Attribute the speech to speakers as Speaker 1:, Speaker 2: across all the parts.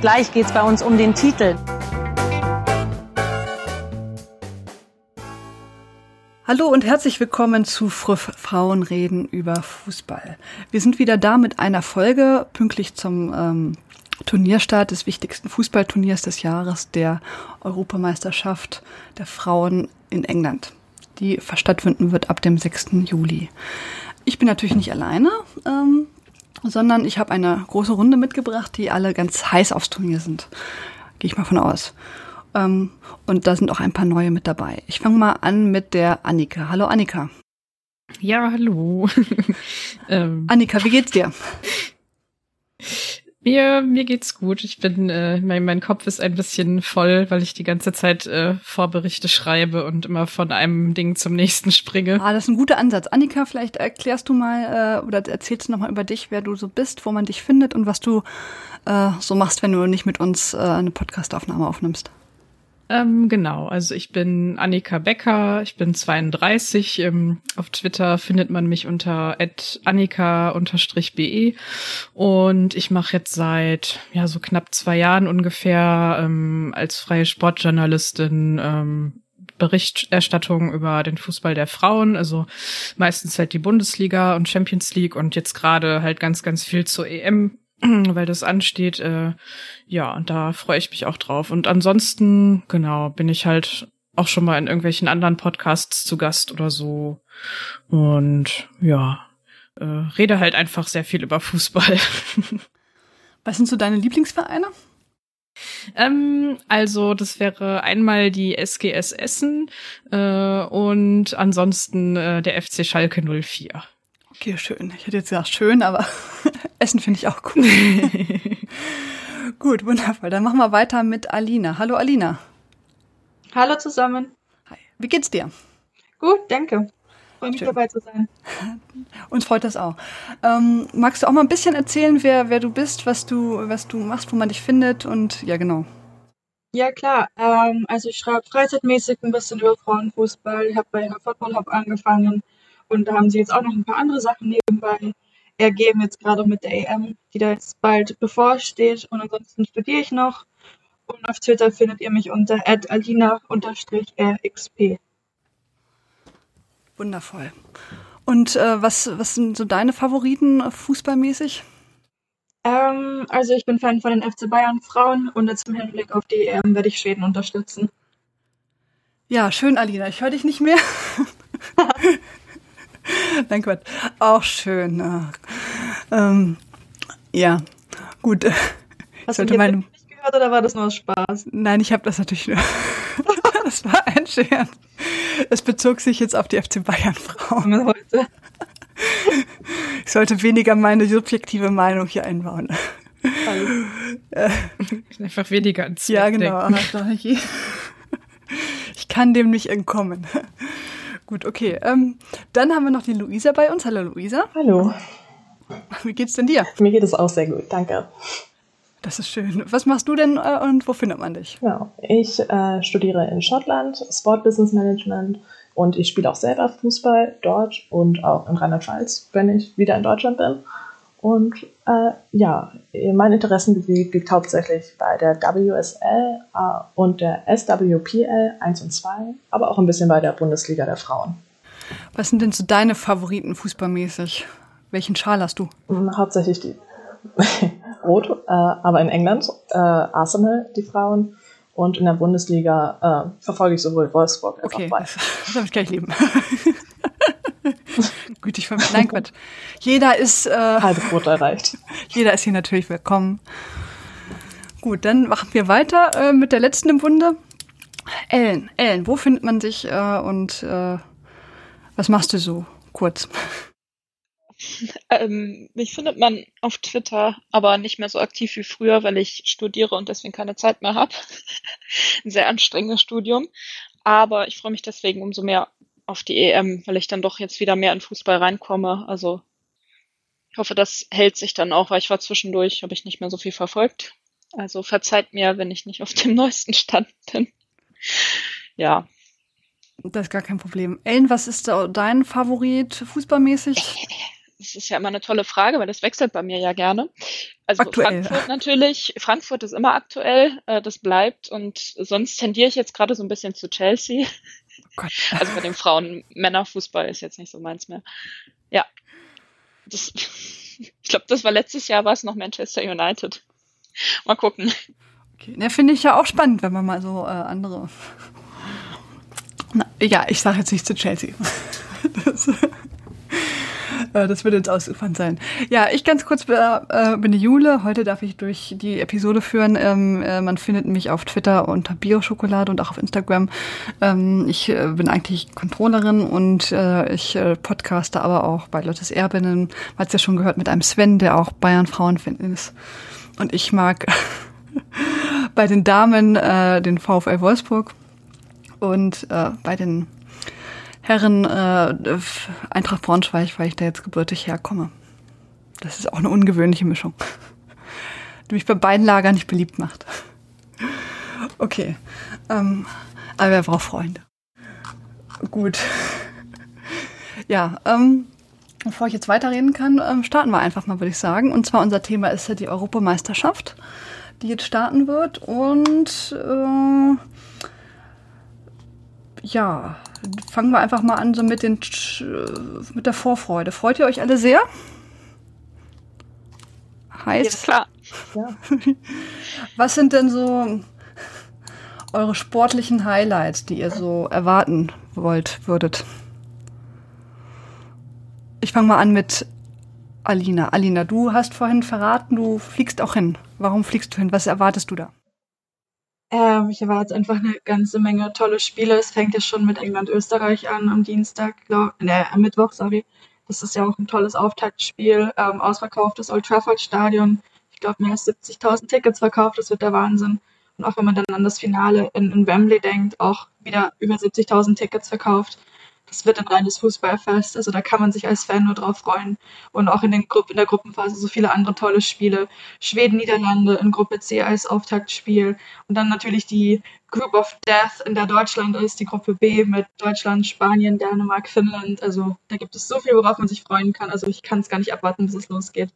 Speaker 1: Gleich geht es bei uns um den Titel.
Speaker 2: Hallo und herzlich willkommen zu Früff Frauen reden über Fußball. Wir sind wieder da mit einer Folge pünktlich zum ähm, Turnierstart des wichtigsten Fußballturniers des Jahres, der Europameisterschaft der Frauen in England, die stattfinden wird ab dem 6. Juli. Ich bin natürlich nicht alleine. Ähm, sondern ich habe eine große Runde mitgebracht, die alle ganz heiß aufs Turnier sind. Gehe ich mal von aus. Ähm, und da sind auch ein paar neue mit dabei. Ich fange mal an mit der Annika. Hallo Annika.
Speaker 3: Ja, hallo.
Speaker 2: ähm. Annika, wie geht's dir?
Speaker 3: Mir, mir geht's gut. Ich bin, äh, mein, mein Kopf ist ein bisschen voll, weil ich die ganze Zeit äh, Vorberichte schreibe und immer von einem Ding zum nächsten springe.
Speaker 2: Ah, das ist ein guter Ansatz. Annika, vielleicht erklärst du mal äh, oder erzählst du nochmal über dich, wer du so bist, wo man dich findet und was du äh, so machst, wenn du nicht mit uns äh, eine Podcastaufnahme aufnimmst.
Speaker 3: Ähm, genau, also ich bin Annika Becker, ich bin 32. Ähm, auf Twitter findet man mich unter annika-be und ich mache jetzt seit ja so knapp zwei Jahren ungefähr ähm, als freie Sportjournalistin ähm, Berichterstattung über den Fußball der Frauen, also meistens halt die Bundesliga und Champions League und jetzt gerade halt ganz, ganz viel zur EM weil das ansteht. Äh, ja, und da freue ich mich auch drauf. Und ansonsten, genau, bin ich halt auch schon mal in irgendwelchen anderen Podcasts zu Gast oder so. Und ja, äh, rede halt einfach sehr viel über Fußball.
Speaker 2: Was sind so deine Lieblingsvereine?
Speaker 3: Ähm, also das wäre einmal die SGS Essen äh, und ansonsten äh, der FC Schalke 04.
Speaker 2: Okay, schön. Ich hätte jetzt gesagt schön, aber Essen finde ich auch cool. Gut, wundervoll. Dann machen wir weiter mit Alina. Hallo Alina.
Speaker 4: Hallo zusammen.
Speaker 2: Hi. Wie geht's dir?
Speaker 4: Gut, danke. Freue mich dabei zu sein.
Speaker 2: Uns freut das auch. Ähm, magst du auch mal ein bisschen erzählen, wer, wer du bist, was du, was du machst, wo man dich findet und ja, genau.
Speaker 4: Ja, klar. Ähm, also ich schreibe freizeitmäßig ein bisschen über Frauenfußball. Ich habe bei Football Hub angefangen und da haben sie jetzt auch noch ein paar andere Sachen nebenbei ergeben, jetzt gerade mit der EM, die da jetzt bald bevorsteht. Und ansonsten studiere ich noch. Und auf Twitter findet ihr mich unter alina-rxp.
Speaker 2: Wundervoll. Und äh, was, was sind so deine Favoriten äh, fußballmäßig?
Speaker 4: Ähm, also ich bin Fan von den FC Bayern Frauen und jetzt im Hinblick auf die EM werde ich Schweden unterstützen.
Speaker 2: Ja, schön, Alina. Ich höre dich nicht mehr. Nein, Quatsch. Auch schön. Ähm, ja, gut.
Speaker 4: Hast du die meine... nicht gehört oder war das nur Spaß?
Speaker 2: Nein, ich habe das natürlich nur. das war ein Scherz. Es bezog sich jetzt auf die FC Bayern Frauen heute. Ich sollte weniger meine subjektive Meinung hier einbauen.
Speaker 3: Äh, Einfach weniger ans
Speaker 2: Ja, genau. Ich kann dem nicht entkommen. Gut, okay. Ähm, dann haben wir noch die Luisa bei uns. Hallo Luisa.
Speaker 5: Hallo.
Speaker 2: Wie geht's denn dir?
Speaker 5: Mir geht es auch sehr gut, danke.
Speaker 2: Das ist schön. Was machst du denn äh, und wo findet man dich?
Speaker 5: Ja, ich äh, studiere in Schottland Sport Business Management und ich spiele auch selber Fußball dort und auch in Rheinland-Pfalz, wenn ich wieder in Deutschland bin. Und äh, ja, mein Interessengebiet liegt hauptsächlich bei der WSL äh, und der SWPL 1 und 2, aber auch ein bisschen bei der Bundesliga der Frauen.
Speaker 2: Was sind denn so deine Favoriten fußballmäßig? Welchen Schal hast du?
Speaker 5: Hm, hauptsächlich die Rot, äh, aber in England äh, Arsenal, die Frauen. Und in der Bundesliga äh, verfolge ich sowohl Wolfsburg als
Speaker 2: okay,
Speaker 5: auch Bayern.
Speaker 2: Das darf ich gleich lieben. Gütig mir. Nein, Quatsch. Jeder ist. Äh,
Speaker 5: Halbrot erreicht.
Speaker 2: Jeder ist hier natürlich willkommen. Gut, dann machen wir weiter äh, mit der letzten im Bunde. Ellen, Ellen, wo findet man sich äh, und äh, was machst du so? Kurz.
Speaker 6: ähm, mich findet man auf Twitter, aber nicht mehr so aktiv wie früher, weil ich studiere und deswegen keine Zeit mehr habe. Ein sehr anstrengendes Studium. Aber ich freue mich deswegen umso mehr auf die EM, weil ich dann doch jetzt wieder mehr in Fußball reinkomme. Also ich hoffe, das hält sich dann auch, weil ich war zwischendurch, habe ich nicht mehr so viel verfolgt. Also verzeiht mir, wenn ich nicht auf dem neuesten Stand bin. Ja.
Speaker 2: Das ist gar kein Problem. Ellen, was ist dein Favorit fußballmäßig?
Speaker 6: Das ist ja immer eine tolle Frage, weil das wechselt bei mir ja gerne. Also aktuell. Frankfurt natürlich. Frankfurt ist immer aktuell, äh, das bleibt. Und sonst tendiere ich jetzt gerade so ein bisschen zu Chelsea. Gott. Also bei den Frauen, Männerfußball ist jetzt nicht so meins mehr. Ja. Das, ich glaube, das war letztes Jahr war es noch Manchester United. Mal gucken.
Speaker 2: Okay. Ne, finde ich ja auch spannend, wenn man mal so äh, andere. Na, ja, ich sage jetzt nicht zu Chelsea. das, das wird jetzt ausufern sein. Ja, ich ganz kurz äh, bin die Jule. Heute darf ich durch die Episode führen. Ähm, äh, man findet mich auf Twitter unter Bioschokolade und auch auf Instagram. Ähm, ich äh, bin eigentlich Controllerin und äh, ich äh, podcaste aber auch bei Lottes Erbinnen. Man hat ja schon gehört mit einem Sven, der auch Bayern Frauenfan ist. Und ich mag bei den Damen äh, den VfL Wolfsburg und äh, bei den Herren äh, Eintracht Braunschweig, weil ich da jetzt gebürtig herkomme. Das ist auch eine ungewöhnliche Mischung, die mich bei beiden Lagern nicht beliebt macht. Okay, ähm, aber wer braucht Freunde? Gut. Ja, ähm, bevor ich jetzt weiterreden kann, ähm, starten wir einfach mal, würde ich sagen. Und zwar unser Thema ist ja die Europameisterschaft, die jetzt starten wird. Und äh, ja, fangen wir einfach mal an so mit, den, mit der Vorfreude. Freut ihr euch alle sehr?
Speaker 6: Heiß? Ja, klar.
Speaker 2: Was sind denn so eure sportlichen Highlights, die ihr so erwarten wollt, würdet? Ich fange mal an mit Alina. Alina, du hast vorhin verraten, du fliegst auch hin. Warum fliegst du hin? Was erwartest du da?
Speaker 4: Ähm, ich erwarte einfach eine ganze Menge tolle Spiele. Es fängt ja schon mit England-Österreich an am Dienstag, glaub, ne, am Mittwoch, sorry. Das ist ja auch ein tolles Auftaktspiel. Ähm, ausverkauftes Old Trafford Stadion. Ich glaube, mehr als 70.000 Tickets verkauft. Das wird der Wahnsinn. Und auch wenn man dann an das Finale in, in Wembley denkt, auch wieder über 70.000 Tickets verkauft das wird ein reines Fußballfest. Also da kann man sich als Fan nur drauf freuen. Und auch in, den Gru in der Gruppenphase so viele andere tolle Spiele. Schweden, Niederlande in Gruppe C als Auftaktspiel. Und dann natürlich die Group of Death, in der Deutschland ist, die Gruppe B mit Deutschland, Spanien, Dänemark, Finnland. Also da gibt es so viel, worauf man sich freuen kann. Also ich kann es gar nicht abwarten, bis es losgeht.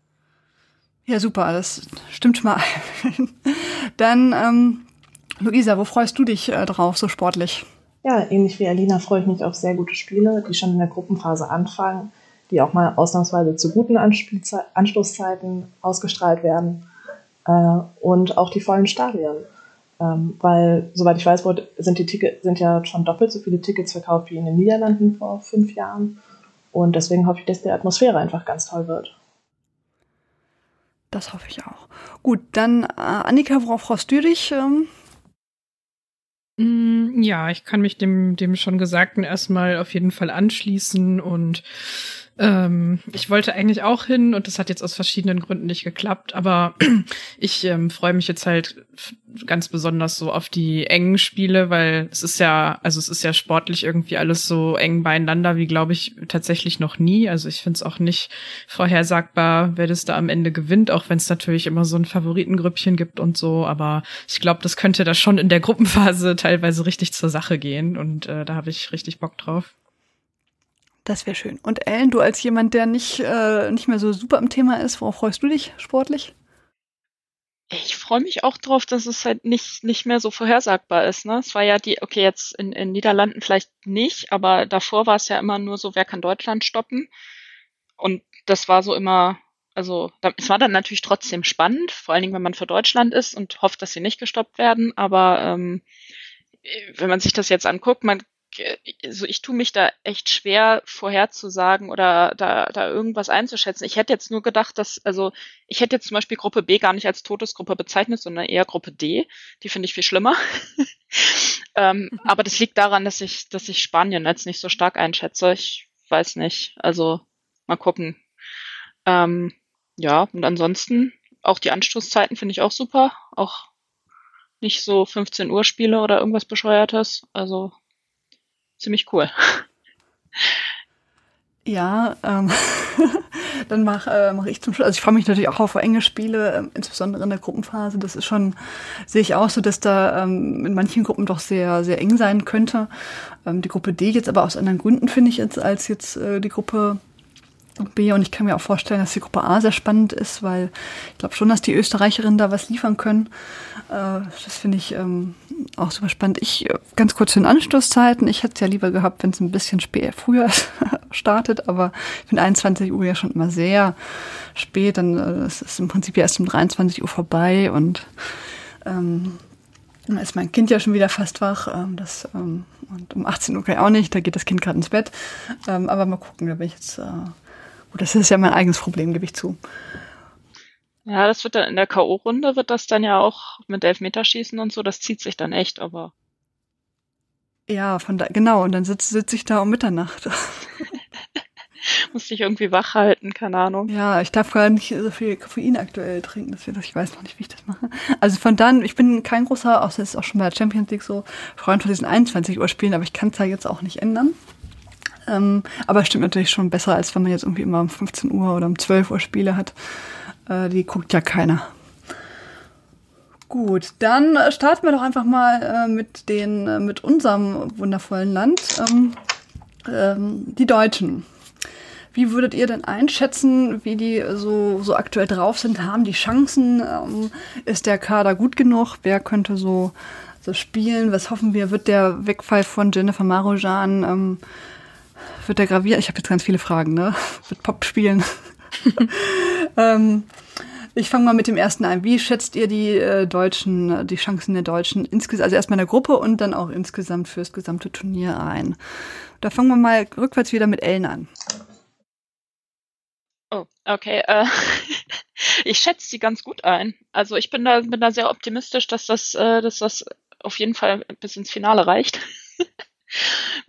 Speaker 2: Ja, super, das stimmt schon mal. Dann, ähm, Luisa, wo freust du dich äh, drauf, so sportlich?
Speaker 5: Ja, ähnlich wie Alina freue ich mich auf sehr gute Spiele, die schon in der Gruppenphase anfangen, die auch mal ausnahmsweise zu guten Anstoßzeiten ausgestrahlt werden äh, und auch die vollen Stadien. Ähm, weil, soweit ich weiß, sind, die Ticket, sind ja schon doppelt so viele Tickets verkauft wie in den Niederlanden vor fünf Jahren. Und deswegen hoffe ich, dass die Atmosphäre einfach ganz toll wird.
Speaker 2: Das hoffe ich auch. Gut, dann äh, Annika, worauf freust du dich? Ähm
Speaker 3: ja, ich kann mich dem, dem schon Gesagten erstmal auf jeden Fall anschließen und ähm, ich wollte eigentlich auch hin und das hat jetzt aus verschiedenen Gründen nicht geklappt, aber ich ähm, freue mich jetzt halt ganz besonders so auf die engen Spiele, weil es ist ja, also es ist ja sportlich irgendwie alles so eng beieinander, wie glaube ich tatsächlich noch nie. Also ich finde es auch nicht vorhersagbar, wer das da am Ende gewinnt, auch wenn es natürlich immer so ein Favoritengrüppchen gibt und so. Aber ich glaube, das könnte da schon in der Gruppenphase teilweise richtig zur Sache gehen und äh, da habe ich richtig Bock drauf.
Speaker 2: Das wäre schön. Und Ellen, du als jemand, der nicht, äh, nicht mehr so super im Thema ist, worauf freust du dich sportlich?
Speaker 6: Ich freue mich auch drauf, dass es halt nicht, nicht mehr so vorhersagbar ist. Ne? Es war ja die, okay, jetzt in, in Niederlanden vielleicht nicht, aber davor war es ja immer nur so, wer kann Deutschland stoppen? Und das war so immer, also es war dann natürlich trotzdem spannend, vor allen Dingen, wenn man für Deutschland ist und hofft, dass sie nicht gestoppt werden. Aber ähm, wenn man sich das jetzt anguckt, man also ich tue mich da echt schwer vorherzusagen oder da, da irgendwas einzuschätzen. Ich hätte jetzt nur gedacht, dass, also ich hätte jetzt zum Beispiel Gruppe B gar nicht als Todesgruppe bezeichnet, sondern eher Gruppe D. Die finde ich viel schlimmer. ähm, mhm. aber das liegt daran, dass ich, dass ich Spanien jetzt nicht so stark einschätze. Ich weiß nicht. Also mal gucken. Ähm, ja, und ansonsten auch die Anstoßzeiten finde ich auch super. Auch nicht so 15 Uhr Spiele oder irgendwas bescheuertes. Also ziemlich cool.
Speaker 2: Ja, ähm, dann mache äh, mach ich zum Schluss. Also ich freue mich natürlich auch auf enge Spiele, äh, insbesondere in der Gruppenphase. Das ist schon, sehe ich auch so, dass da ähm, in manchen Gruppen doch sehr, sehr eng sein könnte. Ähm, die Gruppe D jetzt aber aus anderen Gründen finde ich jetzt als jetzt äh, die Gruppe B. Und ich kann mir auch vorstellen, dass die Gruppe A sehr spannend ist, weil ich glaube schon, dass die Österreicherinnen da was liefern können. Äh, das finde ich ähm, auch super spannend. Ich äh, ganz kurz zu den Anstoßzeiten. Ich hätte es ja lieber gehabt, wenn es ein bisschen später früher startet, aber ich finde 21 Uhr ja schon immer sehr spät. Dann äh, es ist im Prinzip erst um 23 Uhr vorbei und ähm, dann ist mein Kind ja schon wieder fast wach. Ähm, das, ähm, und um 18 Uhr kann ich auch nicht, da geht das Kind gerade ins Bett. Ähm, aber mal gucken, da bin ich jetzt. Äh, das ist ja mein eigenes Problem, gebe ich zu.
Speaker 6: Ja, das wird dann in der K.O.-Runde wird das dann ja auch mit Elfmeterschießen und so, das zieht sich dann echt, aber.
Speaker 2: Ja, von da, genau, und dann sitze sitz ich da um Mitternacht.
Speaker 6: Muss dich irgendwie wach halten, keine Ahnung.
Speaker 2: Ja, ich darf gar nicht so viel Koffein aktuell trinken, deswegen, ich weiß noch nicht, wie ich das mache. Also von dann, ich bin kein großer, auch das ist auch schon bei der Champions League so, Freund von diesen 21 Uhr Spielen, aber ich kann es ja jetzt auch nicht ändern. Ähm, aber stimmt natürlich schon besser, als wenn man jetzt irgendwie immer um 15 Uhr oder um 12 Uhr Spiele hat. Äh, die guckt ja keiner. Gut, dann starten wir doch einfach mal äh, mit den, äh, mit unserem wundervollen Land, ähm, ähm, die Deutschen. Wie würdet ihr denn einschätzen, wie die so, so aktuell drauf sind? Haben die Chancen? Ähm, ist der Kader gut genug? Wer könnte so, so spielen? Was hoffen wir? Wird der Wegfall von Jennifer Marojan, ähm, wird der graviert? Ich habe jetzt ganz viele Fragen, ne? Wird Pop spielen? ähm, ich fange mal mit dem ersten an. Wie schätzt ihr die äh, Deutschen, die Chancen der Deutschen insgesamt, also erstmal in der Gruppe und dann auch insgesamt fürs gesamte Turnier ein? Da fangen wir mal rückwärts wieder mit Ellen an.
Speaker 6: Oh, okay. Äh, ich schätze sie ganz gut ein. Also ich bin da, bin da sehr optimistisch, dass das, äh, dass das auf jeden Fall bis ins Finale reicht.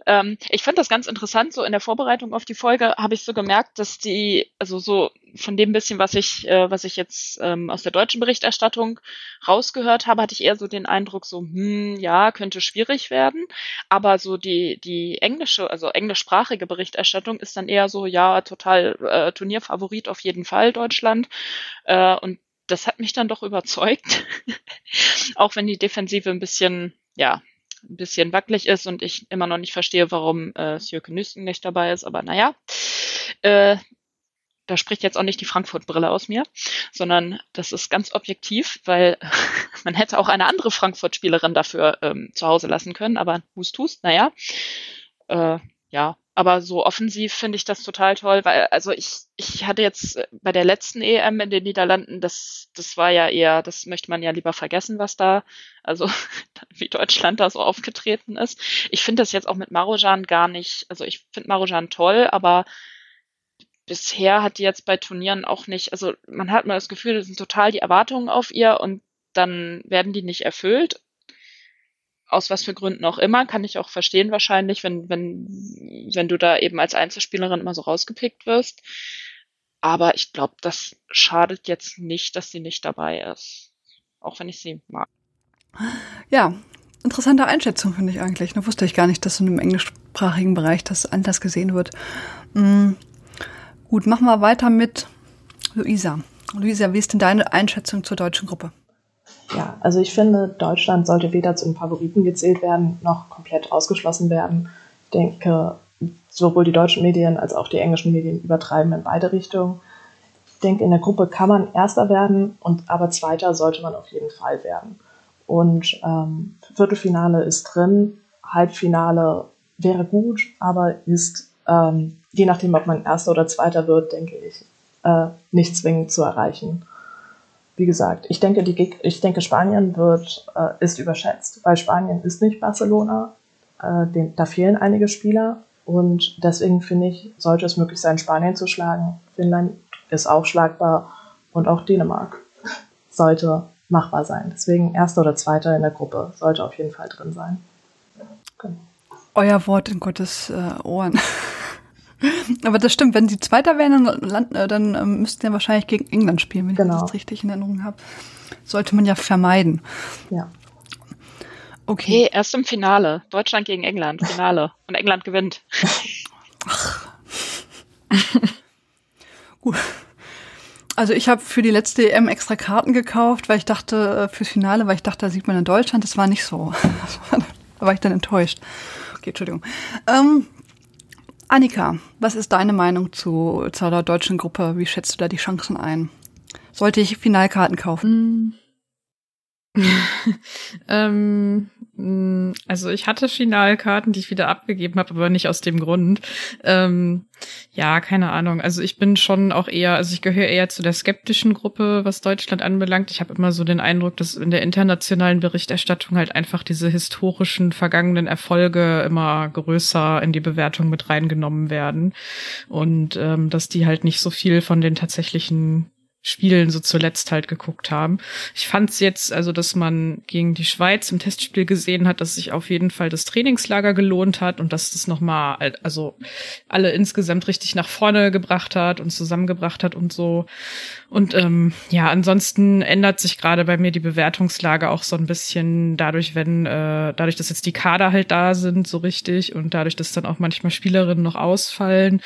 Speaker 6: Ähm, ich fand das ganz interessant. So in der Vorbereitung auf die Folge habe ich so gemerkt, dass die, also so von dem bisschen, was ich, äh, was ich jetzt ähm, aus der deutschen Berichterstattung rausgehört habe, hatte ich eher so den Eindruck, so, hm, ja, könnte schwierig werden. Aber so die, die englische, also englischsprachige Berichterstattung ist dann eher so, ja, total äh, Turnierfavorit auf jeden Fall Deutschland. Äh, und das hat mich dann doch überzeugt. Auch wenn die Defensive ein bisschen, ja, ein bisschen wackelig ist und ich immer noch nicht verstehe, warum äh, Sjöke Nüsten nicht dabei ist. Aber naja, äh, da spricht jetzt auch nicht die Frankfurt-Brille aus mir, sondern das ist ganz objektiv, weil man hätte auch eine andere Frankfurt-Spielerin dafür ähm, zu Hause lassen können, aber hust, hust, naja. Äh, ja, aber so offensiv finde ich das total toll, weil also ich ich hatte jetzt äh, bei der letzten EM in den Niederlanden, das das war ja eher, das möchte man ja lieber vergessen, was da also wie Deutschland da so aufgetreten ist. Ich finde das jetzt auch mit Marojan gar nicht, also ich finde Marojan toll, aber bisher hat die jetzt bei Turnieren auch nicht, also man hat mal das Gefühl, das sind total die Erwartungen auf ihr und dann werden die nicht erfüllt aus was für Gründen auch immer, kann ich auch verstehen wahrscheinlich, wenn, wenn, wenn du da eben als Einzelspielerin immer so rausgepickt wirst. Aber ich glaube, das schadet jetzt nicht, dass sie nicht dabei ist. Auch wenn ich sie mag.
Speaker 2: Ja, interessante Einschätzung finde ich eigentlich. Da wusste ich gar nicht, dass in einem englischsprachigen Bereich das anders gesehen wird. Mhm. Gut, machen wir weiter mit Luisa. Luisa, wie ist denn deine Einschätzung zur deutschen Gruppe?
Speaker 5: Ja, also ich finde, Deutschland sollte weder zum Favoriten gezählt werden, noch komplett ausgeschlossen werden. Ich denke, sowohl die deutschen Medien als auch die englischen Medien übertreiben in beide Richtungen. Ich denke, in der Gruppe kann man Erster werden, und aber Zweiter sollte man auf jeden Fall werden. Und ähm, Viertelfinale ist drin, Halbfinale wäre gut, aber ist, ähm, je nachdem, ob man Erster oder Zweiter wird, denke ich, äh, nicht zwingend zu erreichen wie gesagt, ich denke, die, ich denke Spanien wird, äh, ist überschätzt, weil Spanien ist nicht Barcelona. Äh, den, da fehlen einige Spieler und deswegen finde ich, sollte es möglich sein, Spanien zu schlagen. Finnland ist auch schlagbar und auch Dänemark sollte machbar sein. Deswegen erster oder zweiter in der Gruppe sollte auf jeden Fall drin sein.
Speaker 2: Genau. Euer Wort in Gottes äh, Ohren. Aber das stimmt, wenn sie Zweiter wären, dann, äh, dann ähm, müssten sie ja wahrscheinlich gegen England spielen, wenn
Speaker 5: genau.
Speaker 2: ich das richtig in Erinnerung habe. Sollte man ja vermeiden.
Speaker 5: Ja.
Speaker 6: Okay. Hey, erst im Finale. Deutschland gegen England, Finale. Und England gewinnt. Ach.
Speaker 2: Gut. Also ich habe für die letzte EM extra Karten gekauft, weil ich dachte, äh, fürs Finale, weil ich dachte, da sieht man in Deutschland. Das war nicht so. da war ich dann enttäuscht. Okay, Entschuldigung. Ähm, Annika, was ist deine Meinung zu, zur deutschen Gruppe? Wie schätzt du da die Chancen ein? Sollte ich Finalkarten kaufen?
Speaker 3: ähm, Mm, also ich hatte Finalkarten, die ich wieder abgegeben habe, aber nicht aus dem Grund. Ähm, ja, keine Ahnung. Also ich bin schon auch eher, also ich gehöre eher zu der skeptischen Gruppe, was Deutschland anbelangt. Ich habe immer so den Eindruck, dass in der internationalen Berichterstattung halt einfach diese historischen vergangenen Erfolge immer größer in die Bewertung mit reingenommen werden und ähm, dass die halt nicht so viel von den tatsächlichen Spielen so zuletzt halt geguckt haben. Ich fand es jetzt, also dass man gegen die Schweiz im Testspiel gesehen hat, dass sich auf jeden Fall das Trainingslager gelohnt hat und dass das nochmal, also alle insgesamt richtig nach vorne gebracht hat und zusammengebracht hat und so. Und ähm, ja, ansonsten ändert sich gerade bei mir die Bewertungslage auch so ein bisschen dadurch, wenn, äh, dadurch, dass jetzt die Kader halt da sind, so richtig, und dadurch, dass dann auch manchmal Spielerinnen noch ausfallen.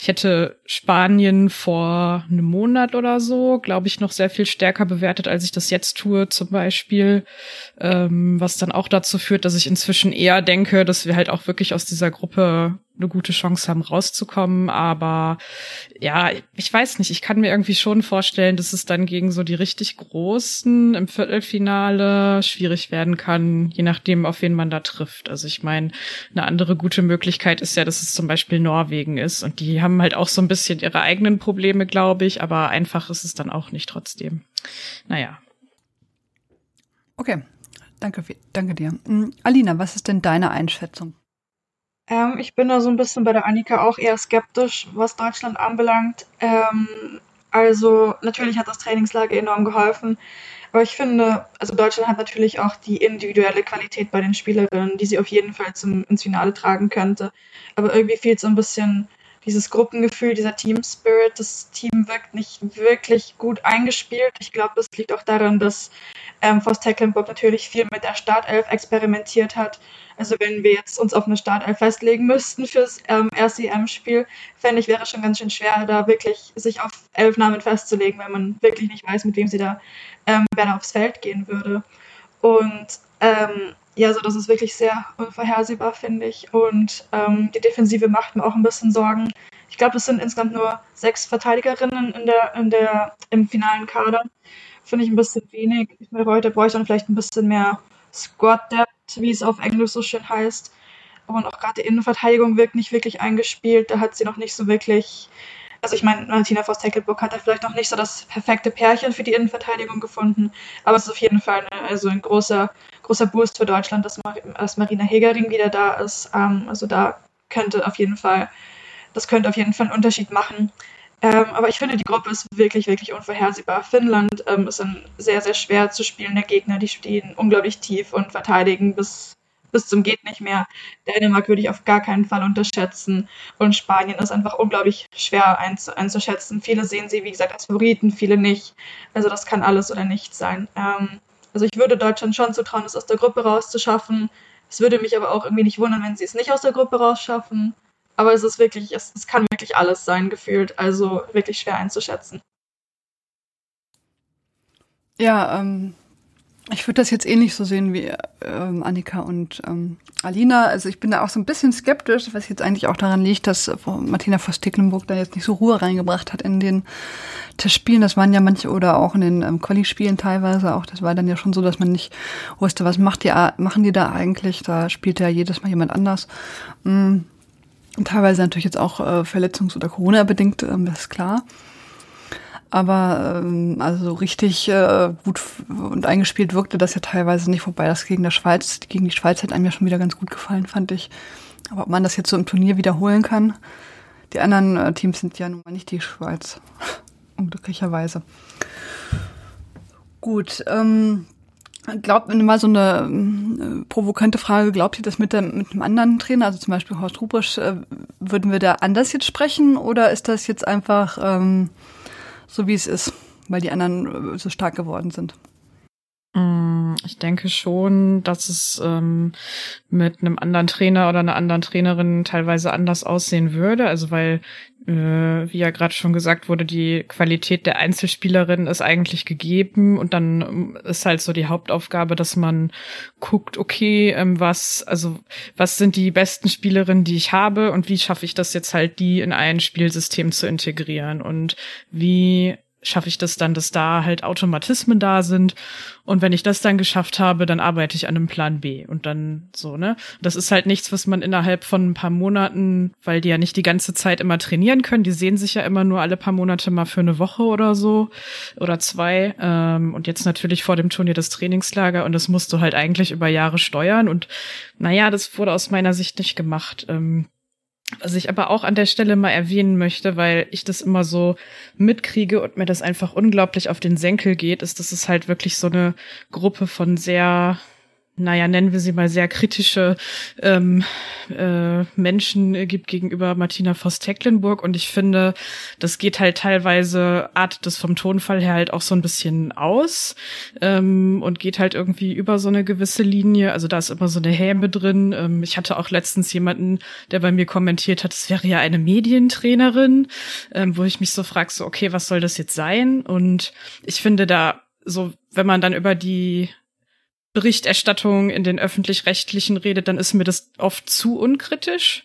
Speaker 3: Ich hätte Spanien vor einem Monat oder so, glaube ich, noch sehr viel stärker bewertet, als ich das jetzt tue, zum Beispiel. Ähm, was dann auch dazu führt, dass ich inzwischen eher denke, dass wir halt auch wirklich aus dieser Gruppe eine gute Chance haben, rauszukommen. Aber ja, ich weiß nicht, ich kann mir irgendwie schon vorstellen, dass es dann gegen so die richtig Großen im Viertelfinale schwierig werden kann, je nachdem, auf wen man da trifft. Also ich meine, eine andere gute Möglichkeit ist ja, dass es zum Beispiel Norwegen ist. Und die haben halt auch so ein bisschen ihre eigenen Probleme, glaube ich, aber einfach ist es dann auch nicht trotzdem. Naja.
Speaker 2: Okay, danke, danke dir. Hm, Alina, was ist denn deine Einschätzung?
Speaker 4: Ähm, ich bin da so ein bisschen bei der Annika auch eher skeptisch, was Deutschland anbelangt. Ähm, also natürlich hat das Trainingslager enorm geholfen. Aber ich finde, also Deutschland hat natürlich auch die individuelle Qualität bei den Spielerinnen, die sie auf jeden Fall zum, ins Finale tragen könnte. Aber irgendwie fehlt so ein bisschen dieses Gruppengefühl, dieser Team Spirit. Das Team wirkt nicht wirklich gut eingespielt. Ich glaube, das liegt auch daran, dass ähm, Voss Tecklenburg natürlich viel mit der Startelf experimentiert hat also wenn wir jetzt uns auf eine Startelf festlegen müssten fürs ähm, erste EM-Spiel, fände ich, wäre schon ganz schön schwer, da wirklich sich auf elf Namen festzulegen, wenn man wirklich nicht weiß, mit wem sie da, ähm, wer da aufs Feld gehen würde. Und ähm, ja, so das ist wirklich sehr unvorhersehbar, finde ich. Und ähm, die Defensive macht mir auch ein bisschen Sorgen. Ich glaube, es sind insgesamt nur sechs Verteidigerinnen in der, in der, im finalen Kader. Finde ich ein bisschen wenig. Ich meine, heute bräuchte man vielleicht ein bisschen mehr Squad-Depth wie es auf Englisch so schön heißt. Und auch gerade die Innenverteidigung wirkt nicht wirklich eingespielt. Da hat sie noch nicht so wirklich. Also ich meine, Martina Voss Tecklenburg hat da vielleicht noch nicht so das perfekte Pärchen für die Innenverteidigung gefunden. Aber es ist auf jeden Fall eine, also ein großer, großer Boost für Deutschland, dass, Mar dass Marina Hegering wieder da ist. Ähm, also da könnte auf jeden Fall, das könnte auf jeden Fall einen Unterschied machen. Ähm, aber ich finde, die Gruppe ist wirklich, wirklich unvorhersehbar. Finnland ähm, ist ein sehr, sehr schwer zu spielender Gegner. Die stehen unglaublich tief und verteidigen bis, bis zum geht nicht mehr. Dänemark würde ich auf gar keinen Fall unterschätzen. Und Spanien ist einfach unglaublich schwer einzu einzuschätzen. Viele sehen sie, wie gesagt, als Favoriten, viele nicht. Also das kann alles oder nichts sein. Ähm, also ich würde Deutschland schon zutrauen, es aus der Gruppe rauszuschaffen. Es würde mich aber auch irgendwie nicht wundern, wenn sie es nicht aus der Gruppe rausschaffen. Aber es ist wirklich, es, es kann wirklich alles sein, gefühlt. Also wirklich schwer einzuschätzen.
Speaker 2: Ja, ähm, ich würde das jetzt ähnlich so sehen wie ähm, Annika und ähm, Alina. Also ich bin da auch so ein bisschen skeptisch, was jetzt eigentlich auch daran liegt, dass äh, Martina Voss-Tecklenburg da jetzt nicht so Ruhe reingebracht hat in den Testspielen. Das waren ja manche oder auch in den ähm, Quali-Spielen teilweise auch. Das war dann ja schon so, dass man nicht wusste, was macht die, machen die da eigentlich. Da spielt ja jedes Mal jemand anders. Mhm. Teilweise natürlich jetzt auch äh, verletzungs- oder Corona-bedingt, ähm, das ist klar. Aber ähm, also so richtig äh, gut und eingespielt wirkte das ja teilweise nicht, wobei das gegen der Schweiz, gegen die Schweiz hat einem ja schon wieder ganz gut gefallen, fand ich. Aber ob man das jetzt so im Turnier wiederholen kann, die anderen äh, Teams sind ja nun mal nicht die Schweiz. Unglücklicherweise. Gut, ähm, Glaubt, mal so eine äh, provokante Frage, glaubt ihr das mit, dem mit einem anderen Trainer, also zum Beispiel Horst Rubisch, äh, würden wir da anders jetzt sprechen oder ist das jetzt einfach ähm, so, wie es ist, weil die anderen äh, so stark geworden sind?
Speaker 3: Mm, ich denke schon, dass es ähm, mit einem anderen Trainer oder einer anderen Trainerin teilweise anders aussehen würde. Also weil, äh, wie ja gerade schon gesagt wurde, die Qualität der Einzelspielerin ist eigentlich gegeben und dann ähm, ist halt so die Hauptaufgabe, dass man guckt, okay, ähm, was, also was sind die besten Spielerinnen, die ich habe und wie schaffe ich das jetzt halt, die in ein Spielsystem zu integrieren und wie schaffe ich das dann, dass da halt Automatismen da sind. Und wenn ich das dann geschafft habe, dann arbeite ich an einem Plan B. Und dann so, ne? Das ist halt nichts, was man innerhalb von ein paar Monaten, weil die ja nicht die ganze Zeit immer trainieren können. Die sehen sich ja immer nur alle paar Monate mal für eine Woche oder so oder zwei. Ähm, und jetzt natürlich vor dem Turnier das Trainingslager. Und das musst du halt eigentlich über Jahre steuern. Und naja, das wurde aus meiner Sicht nicht gemacht. Ähm, was ich aber auch an der Stelle mal erwähnen möchte, weil ich das immer so mitkriege und mir das einfach unglaublich auf den Senkel geht, ist, dass es halt wirklich so eine Gruppe von sehr naja, nennen wir sie mal sehr kritische ähm, äh, Menschen gibt gegenüber Martina Voss-Tecklenburg. Und ich finde, das geht halt teilweise, artet das vom Tonfall her halt auch so ein bisschen aus ähm, und geht halt irgendwie über so eine gewisse Linie. Also da ist immer so eine Häme drin. Ähm, ich hatte auch letztens jemanden, der bei mir kommentiert hat, es wäre ja eine Medientrainerin, ähm, wo ich mich so frage, so, okay, was soll das jetzt sein? Und ich finde da so, wenn man dann über die Berichterstattung in den öffentlich-rechtlichen redet, dann ist mir das oft zu unkritisch.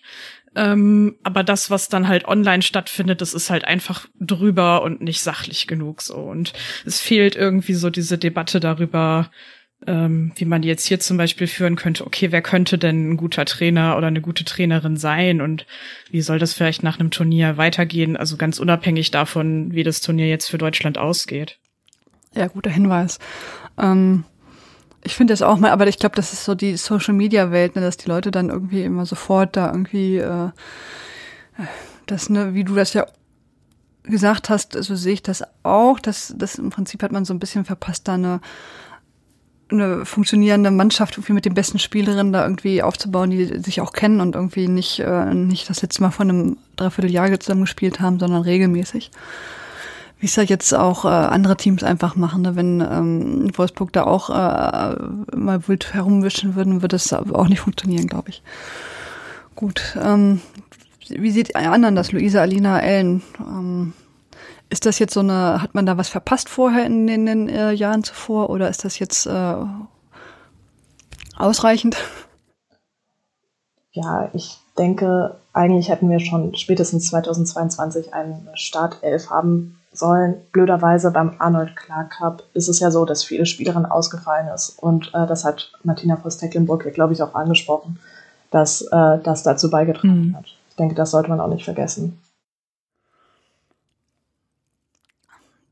Speaker 3: Ähm, aber das, was dann halt online stattfindet, das ist halt einfach drüber und nicht sachlich genug so. Und es fehlt irgendwie so diese Debatte darüber, ähm, wie man jetzt hier zum Beispiel führen könnte. Okay, wer könnte denn ein guter Trainer oder eine gute Trainerin sein und wie soll das vielleicht nach einem Turnier weitergehen? Also ganz unabhängig davon, wie das Turnier jetzt für Deutschland ausgeht.
Speaker 2: Ja, guter Hinweis. Ähm ich finde das auch mal, aber ich glaube, das ist so die Social Media Welt, ne, dass die Leute dann irgendwie immer sofort da irgendwie äh, das, ne, wie du das ja gesagt hast, so sehe ich das auch. dass das im Prinzip hat man so ein bisschen verpasst, da eine, eine funktionierende Mannschaft irgendwie mit den besten Spielerinnen da irgendwie aufzubauen, die sich auch kennen und irgendwie nicht, äh, nicht das letzte Mal von einem Dreivierteljahr zusammen gespielt haben, sondern regelmäßig wie es ja jetzt auch äh, andere Teams einfach machen. Ne? Wenn ähm, Wolfsburg da auch äh, mal wild herumwischen würden, würde es auch nicht funktionieren, glaube ich. Gut. Ähm, wie sieht ihr anderen das, Luisa, Alina, Ellen? Ähm, ist das jetzt so eine, hat man da was verpasst vorher in, in den äh, Jahren zuvor oder ist das jetzt äh, ausreichend?
Speaker 5: Ja, ich denke, eigentlich hätten wir schon spätestens 2022 einen Startelf haben sollen. Blöderweise beim Arnold Clark Cup ist es ja so, dass viele Spielerinnen ausgefallen ist. Und äh, das hat Martina Post-Tecklenburg ja, glaube ich, auch angesprochen, dass äh, das dazu beigetragen mhm. hat. Ich denke, das sollte man auch nicht vergessen.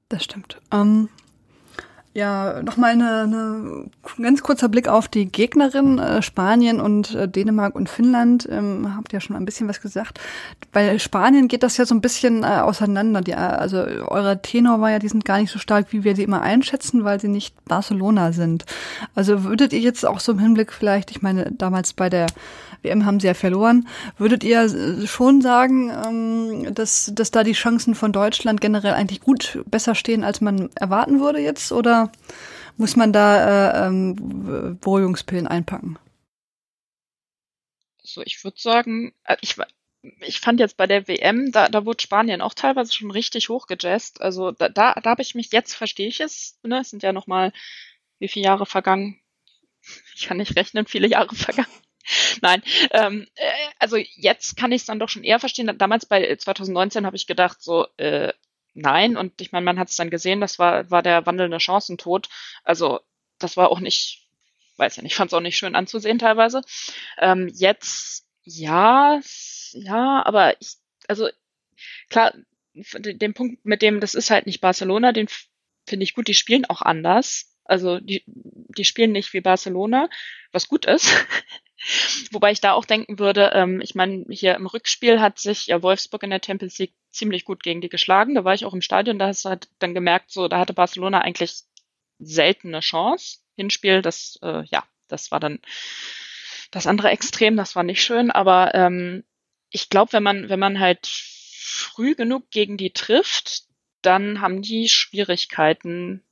Speaker 2: Das stimmt. Ähm, ja, nochmal eine, eine ganz kurzer Blick auf die Gegnerin äh, Spanien und äh, Dänemark und Finnland. Ähm, habt ja schon ein bisschen was gesagt. Bei Spanien geht das ja so ein bisschen äh, auseinander. Die, äh, also eure Tenor war ja, die sind gar nicht so stark, wie wir sie immer einschätzen, weil sie nicht Barcelona sind. Also würdet ihr jetzt auch so im Hinblick vielleicht, ich meine, damals bei der WM haben sie ja verloren. Würdet ihr schon sagen, dass, dass da die Chancen von Deutschland generell eigentlich gut besser stehen, als man erwarten würde jetzt? Oder muss man da äh, Beruhigungspillen einpacken?
Speaker 6: So, ich würde sagen, ich, ich fand jetzt bei der WM, da, da wurde Spanien auch teilweise schon richtig hochgejazzt. Also da, da, da habe ich mich, jetzt verstehe ich es, ne? Es sind ja noch mal wie viele Jahre vergangen? Ich kann nicht rechnen, viele Jahre vergangen. Nein, ähm, äh, also jetzt kann ich es dann doch schon eher verstehen. Damals bei 2019 habe ich gedacht, so, äh, nein. Und ich meine, man hat es dann gesehen, das war, war der wandelnde Chancentod. Also das war auch nicht, weiß ja nicht, fand es auch nicht schön anzusehen teilweise. Ähm, jetzt, ja, ja, aber ich, also klar, den Punkt mit dem, das ist halt nicht Barcelona, den finde ich gut, die spielen auch anders. Also die, die spielen nicht wie Barcelona, was gut ist. Wobei ich da auch denken würde, ähm, ich meine, hier im Rückspiel hat sich ja Wolfsburg in der Champions League ziemlich gut gegen die geschlagen. Da war ich auch im Stadion, da hast du halt dann gemerkt, so, da hatte Barcelona eigentlich selten eine Chance. Hinspiel, das, äh, ja, das war dann das andere Extrem, das war nicht schön, aber ähm, ich glaube, wenn man, wenn man halt früh genug gegen die trifft, dann haben die Schwierigkeiten,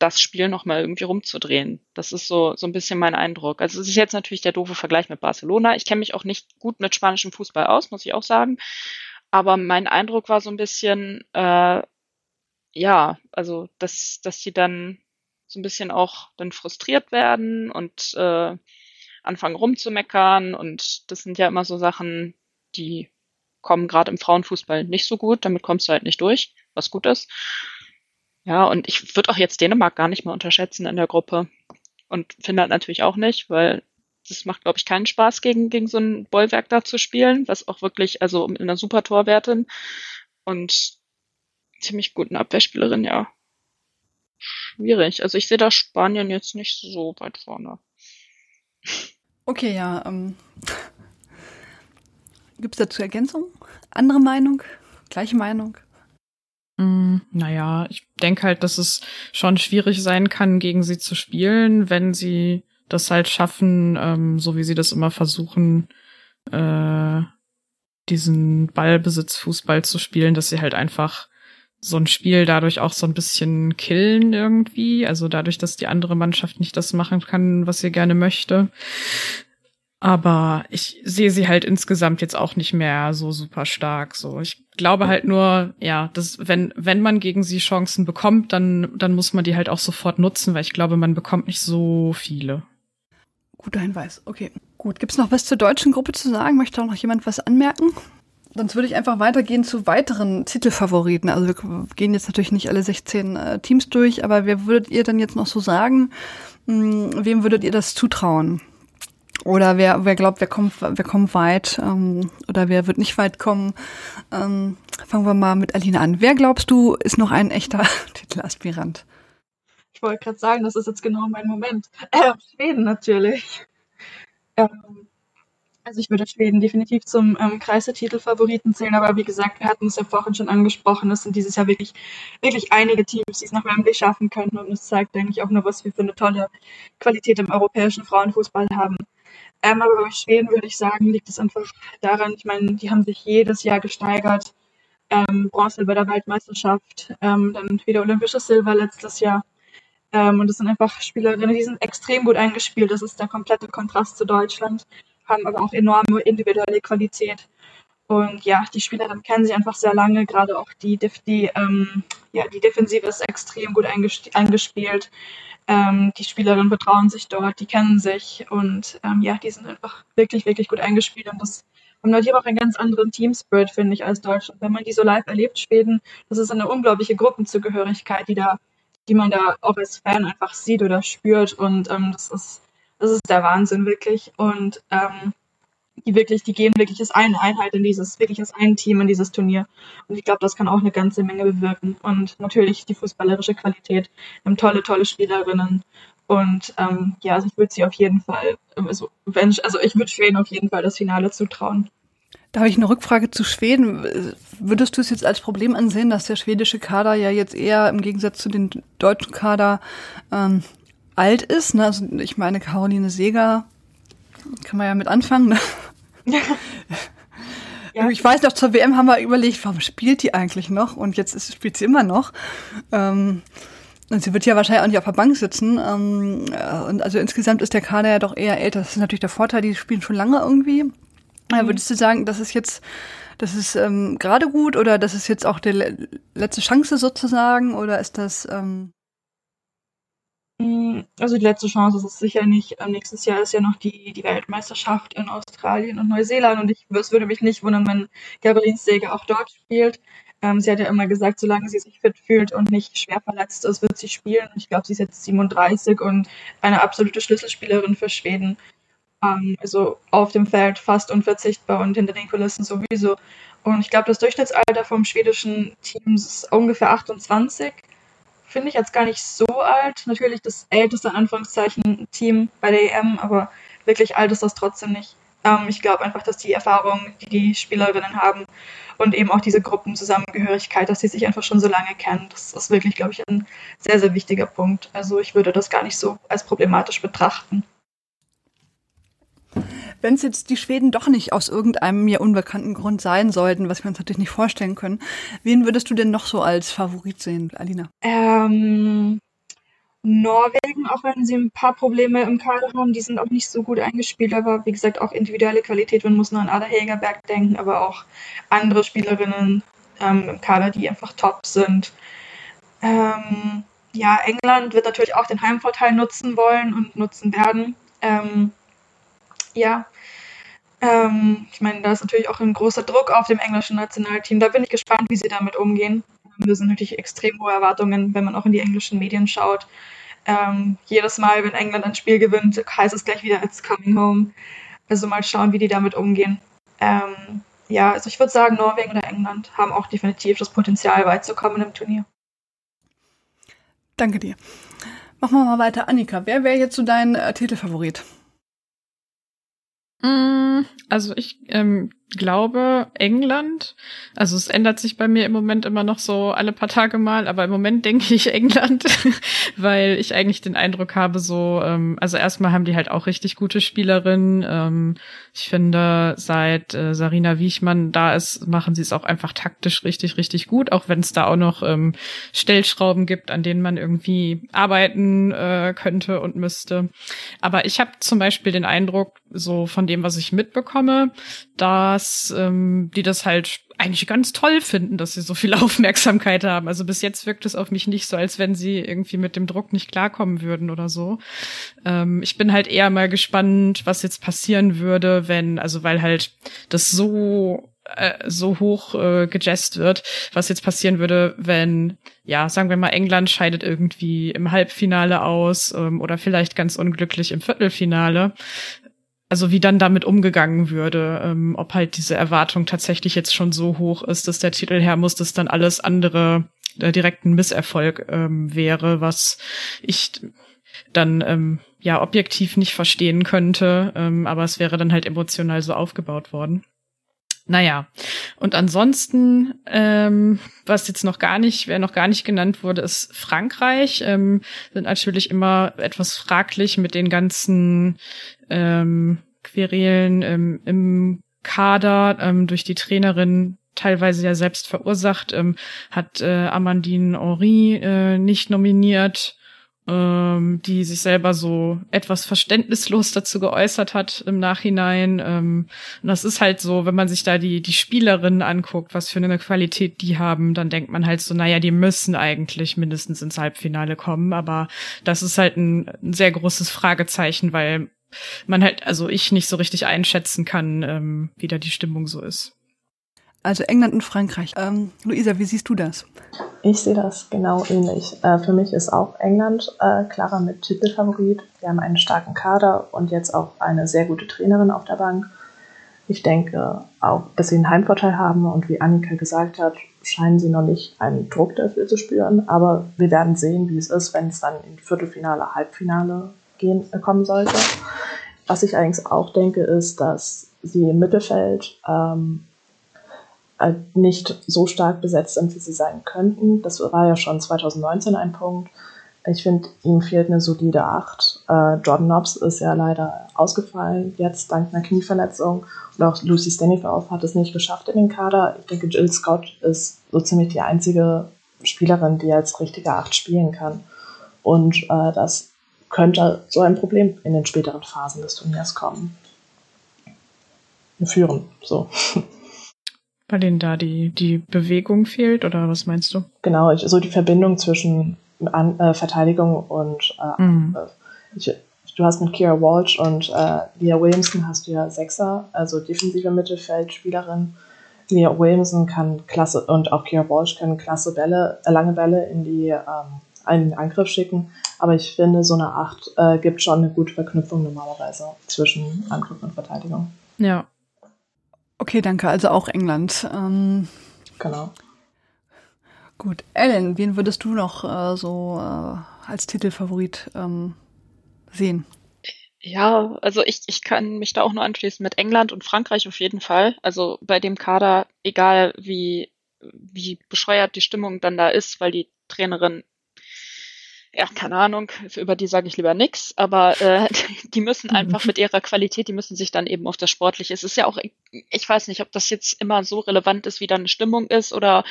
Speaker 6: das Spiel nochmal irgendwie rumzudrehen. Das ist so, so ein bisschen mein Eindruck. Also es ist jetzt natürlich der doofe Vergleich mit Barcelona. Ich kenne mich auch nicht gut mit spanischem Fußball aus, muss ich auch sagen. Aber mein Eindruck war so ein bisschen, äh, ja, also dass, dass die dann so ein bisschen auch dann frustriert werden und äh, anfangen rumzumeckern. Und das sind ja immer so Sachen, die kommen gerade im Frauenfußball nicht so gut. Damit kommst du halt nicht durch, was gut ist. Ja, und ich würde auch jetzt Dänemark gar nicht mehr unterschätzen in der Gruppe. Und Finnland natürlich auch nicht, weil das macht, glaube ich, keinen Spaß, gegen, gegen so ein Bollwerk da zu spielen, was auch wirklich, also in einer super Torwertin und ziemlich guten Abwehrspielerin, ja. Schwierig. Also ich sehe da Spanien jetzt nicht so weit vorne.
Speaker 2: Okay, ja. Ähm, Gibt es dazu Ergänzungen? Andere Meinung? Gleiche Meinung?
Speaker 3: Mm, naja, ich denke halt, dass es schon schwierig sein kann, gegen sie zu spielen, wenn sie das halt schaffen, ähm, so wie sie das immer versuchen, äh, diesen Ballbesitzfußball zu spielen, dass sie halt einfach so ein Spiel dadurch auch so ein bisschen killen irgendwie. Also dadurch, dass die andere Mannschaft nicht das machen kann, was sie gerne möchte. Aber ich sehe sie halt insgesamt jetzt auch nicht mehr so super stark. So, ich glaube halt nur, ja, dass wenn wenn man gegen sie Chancen bekommt, dann dann muss man die halt auch sofort nutzen, weil ich glaube, man bekommt nicht so viele.
Speaker 2: Guter Hinweis. Okay, gut. Gibt's noch was zur deutschen Gruppe zu sagen? Möchte auch noch jemand was anmerken? Sonst würde ich einfach weitergehen zu weiteren Titelfavoriten. Also wir gehen jetzt natürlich nicht alle 16 äh, Teams durch, aber wer würdet ihr dann jetzt noch so sagen? Mh, hm, wem würdet ihr das zutrauen? Oder wer, wer glaubt, wer kommt, wer kommt weit ähm, oder wer wird nicht weit kommen? Ähm, fangen wir mal mit Aline an. Wer glaubst du, ist noch ein echter Titelaspirant?
Speaker 4: Ich wollte gerade sagen, das ist jetzt genau mein Moment. Äh, Schweden natürlich. Ähm, also ich würde Schweden definitiv zum ähm, Kreisetitelfavoriten zählen, aber wie gesagt, wir hatten es ja vorhin schon angesprochen, es sind dieses Jahr wirklich, wirklich einige Teams, die es nach Wembley schaffen können und es zeigt, denke ich, auch nur, was wir für eine tolle Qualität im europäischen Frauenfußball haben. Ähm, aber bei Schweden würde ich sagen, liegt es einfach daran, ich meine, die haben sich jedes Jahr gesteigert. Ähm, Bronze bei der Weltmeisterschaft, ähm, dann wieder olympisches Silber letztes Jahr. Ähm, und das sind einfach Spielerinnen, die sind extrem gut eingespielt. Das ist der komplette Kontrast zu Deutschland, haben aber auch enorme individuelle Qualität. Und ja, die Spielerinnen kennen sich einfach sehr lange, gerade auch die, die, ähm, ja, die Defensive ist extrem gut eingespielt. Ähm, die Spielerinnen betrauen sich dort, die kennen sich. Und ähm, ja, die sind einfach wirklich, wirklich gut eingespielt. Und das haben natürlich auch einen ganz anderen Teamspirit, finde ich, als Deutschland. Wenn man die so live erlebt, Schweden, das ist eine unglaubliche Gruppenzugehörigkeit, die da, die man da auch als Fan einfach sieht oder spürt. Und ähm, das ist, das ist der Wahnsinn wirklich. Und ähm, die wirklich, die gehen wirklich als eine Einheit in dieses, wirklich als ein Team in dieses Turnier. Und ich glaube, das kann auch eine ganze Menge bewirken. Und natürlich die fußballerische Qualität, haben tolle, tolle Spielerinnen. Und ähm, ja, also ich würde sie auf jeden Fall, also, wenn, also ich würde Schweden auf jeden Fall das Finale zutrauen.
Speaker 2: Da habe ich eine Rückfrage zu Schweden. Würdest du es jetzt als Problem ansehen, dass der schwedische Kader ja jetzt eher im Gegensatz zu dem deutschen Kader ähm, alt ist? Ne? Also ich meine, Caroline Seger kann man ja mit anfangen. Ne? Ja. Ich weiß noch, zur WM haben wir überlegt, warum spielt die eigentlich noch? Und jetzt ist, spielt sie immer noch. Ähm, und sie wird ja wahrscheinlich auch nicht auf der Bank sitzen. Ähm, äh, und also insgesamt ist der Kader ja doch eher älter. Das ist natürlich der Vorteil, die spielen schon lange irgendwie. Mhm. würdest du sagen, das ist jetzt, das ist ähm, gerade gut oder das ist jetzt auch die letzte Chance sozusagen? Oder ist das. Ähm
Speaker 4: also die letzte Chance ist es sicher nicht. Nächstes Jahr ist ja noch die, die Weltmeisterschaft in Australien und Neuseeland und ich, es würde mich nicht wundern, wenn Caroline Seger auch dort spielt. Ähm, sie hat ja immer gesagt, solange sie sich fit fühlt und nicht schwer verletzt ist, wird sie spielen. Ich glaube, sie ist jetzt 37 und eine absolute Schlüsselspielerin für Schweden. Ähm, also auf dem Feld fast unverzichtbar und hinter den Kulissen sowieso. Und ich glaube, das Durchschnittsalter vom schwedischen Team ist ungefähr 28 finde ich jetzt gar nicht so alt. Natürlich das älteste Anführungszeichen Team bei der EM, aber wirklich alt ist das trotzdem nicht. Ähm, ich glaube einfach, dass die Erfahrung, die die Spielerinnen haben und eben auch diese Gruppenzusammengehörigkeit, dass sie sich einfach schon so lange kennen, das ist wirklich, glaube ich, ein sehr, sehr wichtiger Punkt. Also ich würde das gar nicht so als problematisch betrachten.
Speaker 2: Wenn es jetzt die Schweden doch nicht aus irgendeinem mir unbekannten Grund sein sollten, was wir uns natürlich nicht vorstellen können, wen würdest du denn noch so als Favorit sehen, Alina?
Speaker 4: Ähm, Norwegen, auch wenn sie ein paar Probleme im Kader haben, die sind auch nicht so gut eingespielt, aber wie gesagt auch individuelle Qualität. Man muss nur an Ada Hegerberg denken, aber auch andere Spielerinnen ähm, im Kader, die einfach top sind. Ähm, ja, England wird natürlich auch den Heimvorteil nutzen wollen und nutzen werden. Ähm, ja, ähm, ich meine, da ist natürlich auch ein großer Druck auf dem englischen Nationalteam. Da bin ich gespannt, wie sie damit umgehen. Wir sind natürlich extrem hohe Erwartungen, wenn man auch in die englischen Medien schaut. Ähm, jedes Mal, wenn England ein Spiel gewinnt, heißt es gleich wieder, it's coming home. Also mal schauen, wie die damit umgehen. Ähm, ja, also ich würde sagen, Norwegen oder England haben auch definitiv das Potenzial, weit zu kommen im Turnier.
Speaker 2: Danke dir. Machen wir mal weiter. Annika, wer wäre jetzt so dein äh, Titelfavorit?
Speaker 3: Mm, also ich ähm, glaube England. Also es ändert sich bei mir im Moment immer noch so alle paar Tage mal, aber im Moment denke ich England, weil ich eigentlich den Eindruck habe, so, ähm, also erstmal haben die halt auch richtig gute Spielerinnen. Ähm, ich finde, seit äh, Sarina Wiechmann da ist, machen sie es auch einfach taktisch richtig, richtig gut, auch wenn es da auch noch ähm, Stellschrauben gibt, an denen man irgendwie arbeiten äh, könnte und müsste. Aber ich habe zum Beispiel den Eindruck, so von dem, was ich mitbekomme, dass ähm, die das halt eigentlich ganz toll finden, dass sie so viel Aufmerksamkeit haben. Also bis jetzt wirkt es auf mich nicht so, als wenn sie irgendwie mit dem Druck nicht klarkommen würden oder so. Ähm, ich bin halt eher mal gespannt, was jetzt passieren würde, wenn, also weil halt das so äh, so hoch äh, gejazzt wird, was jetzt passieren würde, wenn, ja, sagen wir mal, England scheidet irgendwie im Halbfinale aus ähm, oder vielleicht ganz unglücklich im Viertelfinale also wie dann damit umgegangen würde, ähm, ob halt diese Erwartung tatsächlich jetzt schon so hoch ist, dass der Titel her muss, dass dann alles andere äh, direkt ein Misserfolg ähm, wäre, was ich dann ähm, ja objektiv nicht verstehen könnte, ähm, aber es wäre dann halt emotional so aufgebaut worden. Naja, und ansonsten, ähm, was jetzt noch gar nicht, wer noch gar nicht genannt wurde, ist Frankreich. Ähm, sind natürlich immer etwas fraglich mit den ganzen ähm, Querelen ähm, im Kader ähm, durch die Trainerin teilweise ja selbst verursacht, ähm, hat äh, Amandine Henry äh, nicht nominiert ähm, die sich selber so etwas verständnislos dazu geäußert hat im Nachhinein. Ähm, und das ist halt so, wenn man sich da die, die Spielerinnen anguckt, was für eine Qualität die haben, dann denkt man halt so, naja, die müssen eigentlich mindestens ins Halbfinale kommen. Aber das ist halt ein, ein sehr großes Fragezeichen, weil man halt, also ich nicht so richtig einschätzen kann, ähm, wie da die Stimmung so ist.
Speaker 2: Also England und Frankreich. Ähm, Luisa, wie siehst du das?
Speaker 5: Ich sehe das genau ähnlich. Äh, für mich ist auch England äh, klarer mit Titelfavorit. Wir haben einen starken Kader und jetzt auch eine sehr gute Trainerin auf der Bank. Ich denke auch, dass sie einen Heimvorteil haben und wie Annika gesagt hat, scheinen sie noch nicht einen Druck dafür zu spüren. Aber wir werden sehen, wie es ist, wenn es dann in Viertelfinale, Halbfinale gehen, äh, kommen sollte. Was ich allerdings auch denke, ist, dass sie im Mittelfeld ähm, halt nicht so stark besetzt sind, wie sie sein könnten. Das war ja schon 2019 ein Punkt. Ich finde, ihm fehlt eine solide Acht. Äh, Jordan Knobs ist ja leider ausgefallen, jetzt dank einer Knieverletzung. Und auch Lucy Stanislav hat es nicht geschafft in den Kader. Ich denke, Jill Scott ist so ziemlich die einzige Spielerin, die als richtige Acht spielen kann. Und äh, das könnte so ein Problem in den späteren Phasen des Turniers kommen. Führen, so.
Speaker 3: Weil ihnen da die, die Bewegung fehlt oder was meinst du?
Speaker 5: Genau, ich, so die Verbindung zwischen An äh, Verteidigung und äh, mhm. ich, du hast mit Kira Walsh und äh, Leah Williamson hast du ja Sechser, also defensive Mittelfeldspielerin. Leah Williamson kann klasse und auch Kira Walsh können klasse Bälle, äh, lange Bälle in die ähm, einen Angriff schicken. Aber ich finde, so eine Acht äh, gibt schon eine gute Verknüpfung normalerweise zwischen Angriff und Verteidigung.
Speaker 3: Ja,
Speaker 2: Okay, danke. Also auch England. Ähm,
Speaker 5: genau.
Speaker 2: Gut. Ellen, wen würdest du noch äh, so äh, als Titelfavorit ähm, sehen?
Speaker 6: Ja, also ich, ich kann mich da auch nur anschließen mit England und Frankreich auf jeden Fall. Also bei dem Kader, egal wie, wie bescheuert die Stimmung dann da ist, weil die Trainerin, ja, keine Ahnung, über die sage ich lieber nix, aber äh, die müssen einfach mit ihrer Qualität, die müssen sich dann eben auf das Sportliche. Es ist ja auch, ich weiß nicht, ob das jetzt immer so relevant ist, wie dann eine Stimmung ist oder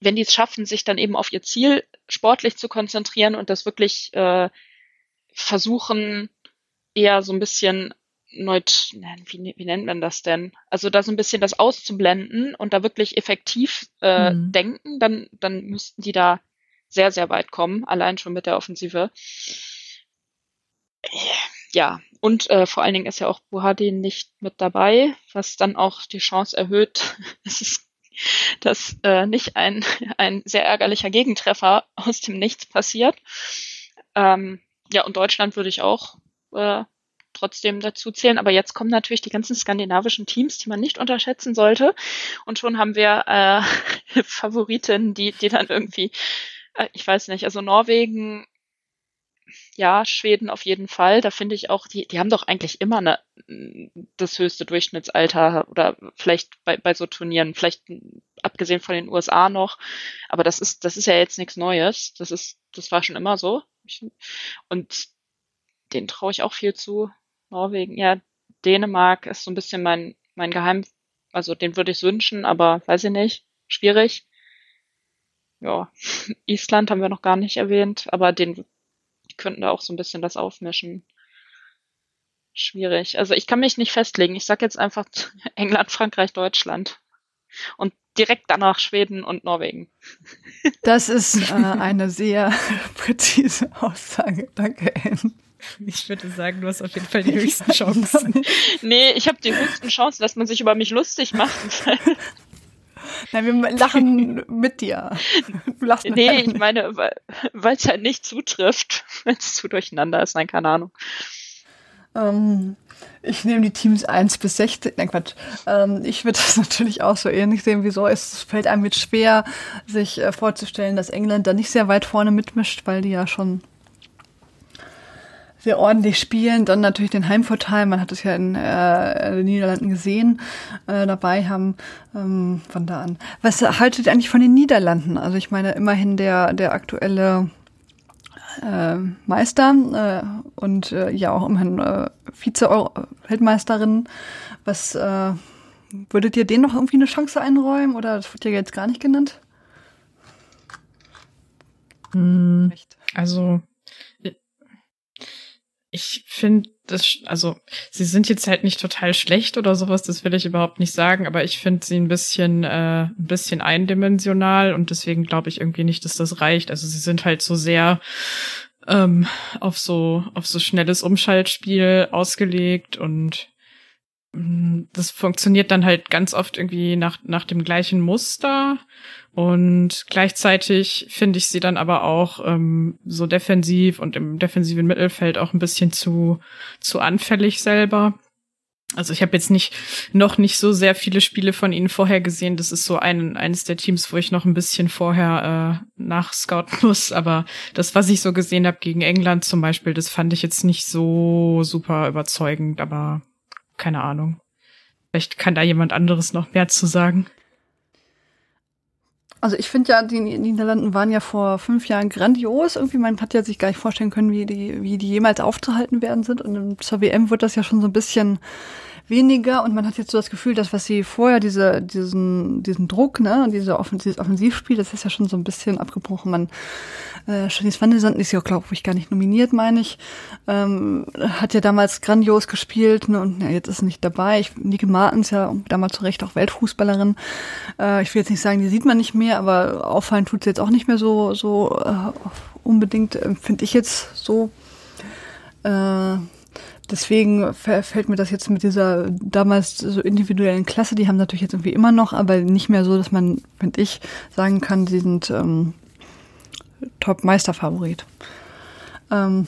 Speaker 6: wenn die es schaffen, sich dann eben auf ihr Ziel sportlich zu konzentrieren und das wirklich äh, versuchen, eher so ein bisschen neut, wie, wie nennt man das denn? Also da so ein bisschen das auszublenden und da wirklich effektiv äh, mhm. denken, dann, dann müssten die da sehr, sehr weit kommen, allein schon mit der Offensive. Ja, und äh, vor allen Dingen ist ja auch Buhadi nicht mit dabei, was dann auch die Chance erhöht, dass äh, nicht ein, ein sehr ärgerlicher Gegentreffer aus dem Nichts passiert. Ähm, ja, und Deutschland würde ich auch äh, trotzdem dazu zählen. Aber jetzt kommen natürlich die ganzen skandinavischen Teams, die man nicht unterschätzen sollte. Und schon haben wir äh, Favoritinnen, die, die dann irgendwie, ich weiß nicht, also Norwegen ja, Schweden auf jeden Fall. Da finde ich auch, die, die haben doch eigentlich immer eine, das höchste Durchschnittsalter oder vielleicht bei, bei so Turnieren, vielleicht abgesehen von den USA noch. Aber das ist, das ist ja jetzt nichts Neues. Das ist, das war schon immer so. Und den traue ich auch viel zu. Norwegen, ja, Dänemark ist so ein bisschen mein, mein Geheim, also den würde ich wünschen, aber weiß ich nicht. Schwierig. Ja, Island haben wir noch gar nicht erwähnt, aber den die könnten da auch so ein bisschen das aufmischen. Schwierig. Also ich kann mich nicht festlegen. Ich sag jetzt einfach England, Frankreich, Deutschland. Und direkt danach Schweden und Norwegen.
Speaker 2: Das ist äh, eine sehr präzise Aussage. Danke, Anne.
Speaker 3: Ich würde sagen, du hast auf jeden Fall die höchsten Chancen.
Speaker 6: nee, ich habe die höchsten Chancen, dass man sich über mich lustig macht.
Speaker 2: Nein, wir lachen mit dir.
Speaker 6: Du lachst mit nee, ich meine, weil es halt nicht zutrifft, wenn es zu durcheinander ist. Nein, keine Ahnung.
Speaker 2: Ähm, ich nehme die Teams 1 bis 16. Nein, Quatsch. Ähm, ich würde das natürlich auch so ähnlich sehen. Wieso? Es fällt einem jetzt schwer, sich äh, vorzustellen, dass England da nicht sehr weit vorne mitmischt, weil die ja schon sehr ordentlich spielen. Dann natürlich den Heimvorteil, man hat es ja in äh, den Niederlanden gesehen, äh, dabei haben. Ähm, von da an. Was haltet ihr eigentlich von den Niederlanden? Also ich meine, immerhin der, der aktuelle äh, Meister äh, und äh, ja auch immerhin äh, Vize-Weltmeisterin. Was äh, würdet ihr denen noch irgendwie eine Chance einräumen oder das wird ja jetzt gar nicht genannt?
Speaker 3: Hm, also ich finde das, also sie sind jetzt halt nicht total schlecht oder sowas, das will ich überhaupt nicht sagen, aber ich finde sie ein bisschen, äh, ein bisschen eindimensional und deswegen glaube ich irgendwie nicht, dass das reicht. Also sie sind halt so sehr ähm, auf so auf so schnelles Umschaltspiel ausgelegt und mm, das funktioniert dann halt ganz oft irgendwie nach nach dem gleichen Muster und gleichzeitig finde ich sie dann aber auch ähm, so defensiv und im defensiven Mittelfeld auch ein bisschen zu, zu anfällig selber. Also ich habe jetzt nicht noch nicht so sehr viele Spiele von ihnen vorher gesehen. Das ist so ein eines der Teams, wo ich noch ein bisschen vorher äh, nachscouten muss. Aber das, was ich so gesehen habe gegen England zum Beispiel, das fand ich jetzt nicht so super überzeugend. Aber keine Ahnung. Vielleicht kann da jemand anderes noch mehr zu sagen.
Speaker 2: Also ich finde ja, die Niederlanden waren ja vor fünf Jahren grandios. Irgendwie, man hat ja sich gar nicht vorstellen können, wie die, wie die jemals aufzuhalten werden sind. Und zur WM wird das ja schon so ein bisschen weniger und man hat jetzt so das Gefühl, dass was sie vorher, diese, diesen, diesen Druck, ne, diese Offen dieses Offensivspiel, das ist ja schon so ein bisschen abgebrochen. Man, äh, Janice Van der ist ja, glaube ich, gar nicht nominiert, meine ich, ähm, hat ja damals grandios gespielt, ne, und ja, jetzt ist nicht dabei. Ich, Nike Martens ja damals zu Recht auch Weltfußballerin. Äh, ich will jetzt nicht sagen, die sieht man nicht mehr, aber auffallen tut sie jetzt auch nicht mehr so, so äh, unbedingt, äh, finde ich jetzt so. Äh, deswegen fällt mir das jetzt mit dieser damals so individuellen Klasse, die haben natürlich jetzt irgendwie immer noch, aber nicht mehr so, dass man, finde ich, sagen kann, sie sind ähm, Top-Meisterfavorit. Ähm,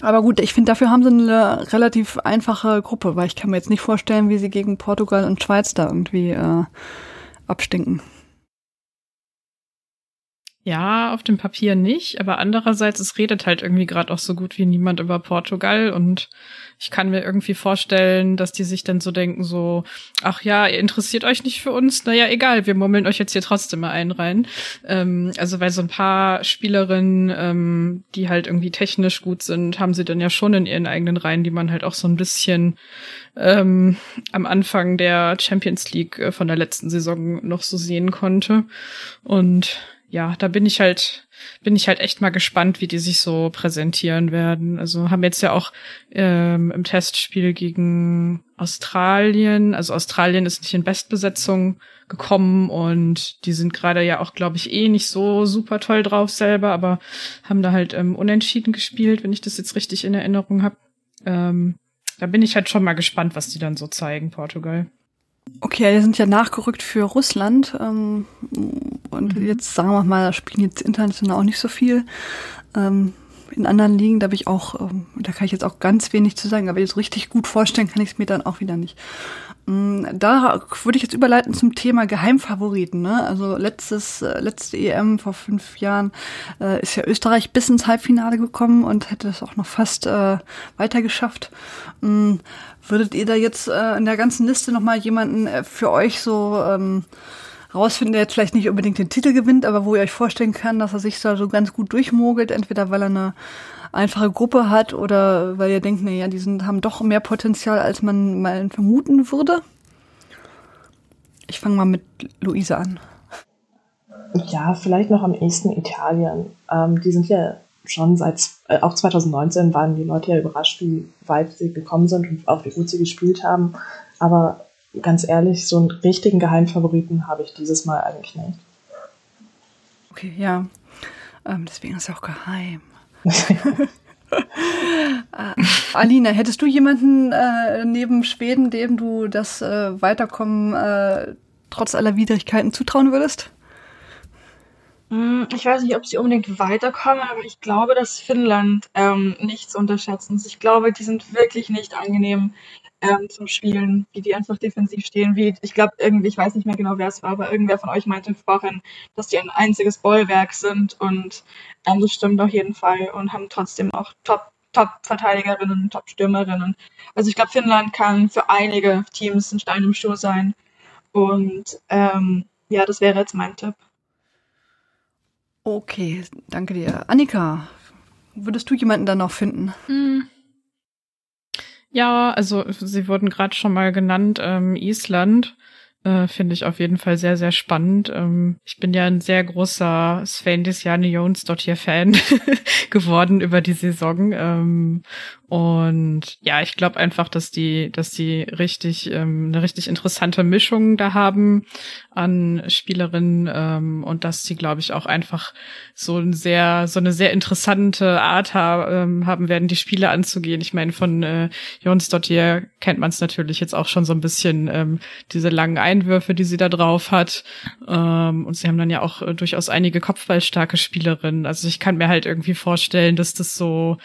Speaker 2: aber gut, ich finde, dafür haben sie eine relativ einfache Gruppe, weil ich kann mir jetzt nicht vorstellen, wie sie gegen Portugal und Schweiz da irgendwie äh, abstinken.
Speaker 3: Ja, auf dem Papier nicht, aber andererseits, es redet halt irgendwie gerade auch so gut wie niemand über Portugal und ich kann mir irgendwie vorstellen, dass die sich dann so denken, so, ach ja, ihr interessiert euch nicht für uns, naja, egal, wir murmeln euch jetzt hier trotzdem mal einen rein. Ähm, also weil so ein paar Spielerinnen, ähm, die halt irgendwie technisch gut sind, haben sie dann ja schon in ihren eigenen Reihen, die man halt auch so ein bisschen ähm, am Anfang der Champions League äh, von der letzten Saison noch so sehen konnte. Und ja, da bin ich halt, bin ich halt echt mal gespannt, wie die sich so präsentieren werden. Also haben jetzt ja auch ähm, im Testspiel gegen Australien, also Australien ist nicht in Bestbesetzung gekommen und die sind gerade ja auch, glaube ich, eh nicht so super toll drauf selber, aber haben da halt ähm, unentschieden gespielt, wenn ich das jetzt richtig in Erinnerung habe. Ähm, da bin ich halt schon mal gespannt, was die dann so zeigen, Portugal.
Speaker 2: Okay, wir sind ja nachgerückt für Russland. Ähm, und mhm. jetzt sagen wir mal, spielen jetzt international auch nicht so viel. Ähm, in anderen Ligen, da habe ich auch, ähm, da kann ich jetzt auch ganz wenig zu sagen, aber jetzt richtig gut vorstellen kann ich es mir dann auch wieder nicht. Ähm, da würde ich jetzt überleiten zum Thema Geheimfavoriten. Ne? Also letztes, äh, letzte EM vor fünf Jahren äh, ist ja Österreich bis ins Halbfinale gekommen und hätte es auch noch fast äh, weiter geschafft. Ähm, Würdet ihr da jetzt äh, in der ganzen Liste nochmal jemanden äh, für euch so ähm, rausfinden, der jetzt vielleicht nicht unbedingt den Titel gewinnt, aber wo ihr euch vorstellen kann, dass er sich da so ganz gut durchmogelt, entweder weil er eine einfache Gruppe hat oder weil ihr denkt, naja, die sind, haben doch mehr Potenzial, als man mal vermuten würde? Ich fange mal mit Luise an.
Speaker 5: Ja, vielleicht noch am ehesten Italien. Ähm, die sind ja schon seit, äh, auch 2019 waren die Leute ja überrascht, wie weit sie gekommen sind und auch wie gut sie gespielt haben. Aber ganz ehrlich, so einen richtigen Geheimfavoriten habe ich dieses Mal eigentlich nicht.
Speaker 2: Okay, ja. Ähm, deswegen ist es auch geheim. Alina, hättest du jemanden äh, neben Schweden, dem du das äh, Weiterkommen äh, trotz aller Widrigkeiten zutrauen würdest?
Speaker 4: Hm, ich weiß nicht, ob sie unbedingt weiterkommen, aber ich glaube, dass Finnland ähm, nichts unterschätzen. Ich glaube, die sind wirklich nicht angenehm ähm, zum Spielen, wie die einfach defensiv stehen. Wie, ich glaube, irgendwie, ich weiß nicht mehr genau, wer es war, aber irgendwer von euch meinte vorhin, dass die ein einziges Bollwerk sind und ähm, das stimmt auf jeden Fall und haben trotzdem auch Top Top-Verteidigerinnen, Top-Stürmerinnen. Also ich glaube, Finnland kann für einige Teams ein Stein im Schuh sein. Und ähm, ja, das wäre jetzt mein Tipp.
Speaker 2: Okay, danke dir. Annika, würdest du jemanden dann noch finden? Hm.
Speaker 3: Ja, also sie wurden gerade schon mal genannt, ähm, Island. Äh, Finde ich auf jeden Fall sehr, sehr spannend. Ähm, ich bin ja ein sehr großer Sven Disjane Jones dort hier Fan geworden über die Saison. Ähm, und ja, ich glaube einfach, dass die, dass die richtig ähm, eine richtig interessante Mischung da haben an Spielerinnen ähm, und dass sie, glaube ich, auch einfach so ein sehr, so eine sehr interessante Art ha ähm, haben werden, die Spiele anzugehen. Ich meine, von äh, Jons Dottier kennt man es natürlich jetzt auch schon so ein bisschen ähm, diese langen Einwürfe, die sie da drauf hat. Ähm, und sie haben dann ja auch äh, durchaus einige kopfballstarke Spielerinnen. Also ich kann mir halt irgendwie vorstellen, dass das so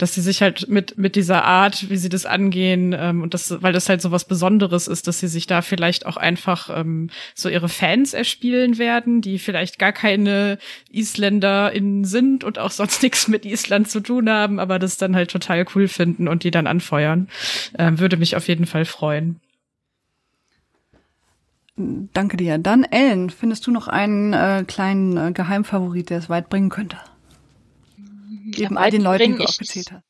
Speaker 3: dass sie sich halt mit mit dieser Art, wie sie das angehen ähm, und das, weil das halt so was Besonderes ist, dass sie sich da vielleicht auch einfach ähm, so ihre Fans erspielen werden, die vielleicht gar keine IsländerInnen sind und auch sonst nichts mit Island zu tun haben, aber das dann halt total cool finden und die dann anfeuern. Ähm, würde mich auf jeden Fall freuen.
Speaker 2: Danke dir. Dann Ellen, findest du noch einen äh, kleinen äh, Geheimfavorit, der es weit bringen könnte?
Speaker 6: Eben all den Leuten, die du aufgezählt hast.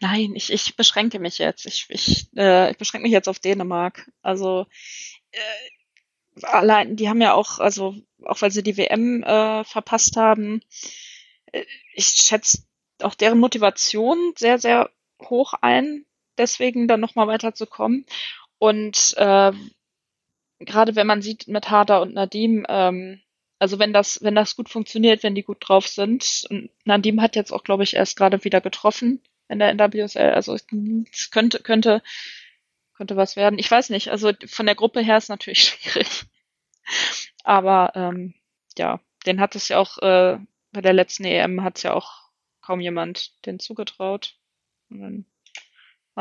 Speaker 6: Nein, ich, ich beschränke mich jetzt. Ich, ich, äh, ich beschränke mich jetzt auf Dänemark. Also äh, allein, die haben ja auch, also auch weil sie die WM äh, verpasst haben, äh, ich schätze auch deren Motivation sehr, sehr hoch ein, deswegen dann nochmal weiterzukommen. Und äh, gerade wenn man sieht mit Harder und Nadim, ähm, also wenn das, wenn das gut funktioniert, wenn die gut drauf sind. Und Nadim hat jetzt auch, glaube ich, erst gerade wieder getroffen in der NWSL. Also es könnte, könnte, könnte was werden. Ich weiß nicht. Also von der Gruppe her ist natürlich schwierig. Aber ähm, ja, den hat es ja auch äh, bei der letzten EM hat es ja auch kaum jemand den zugetraut. Und dann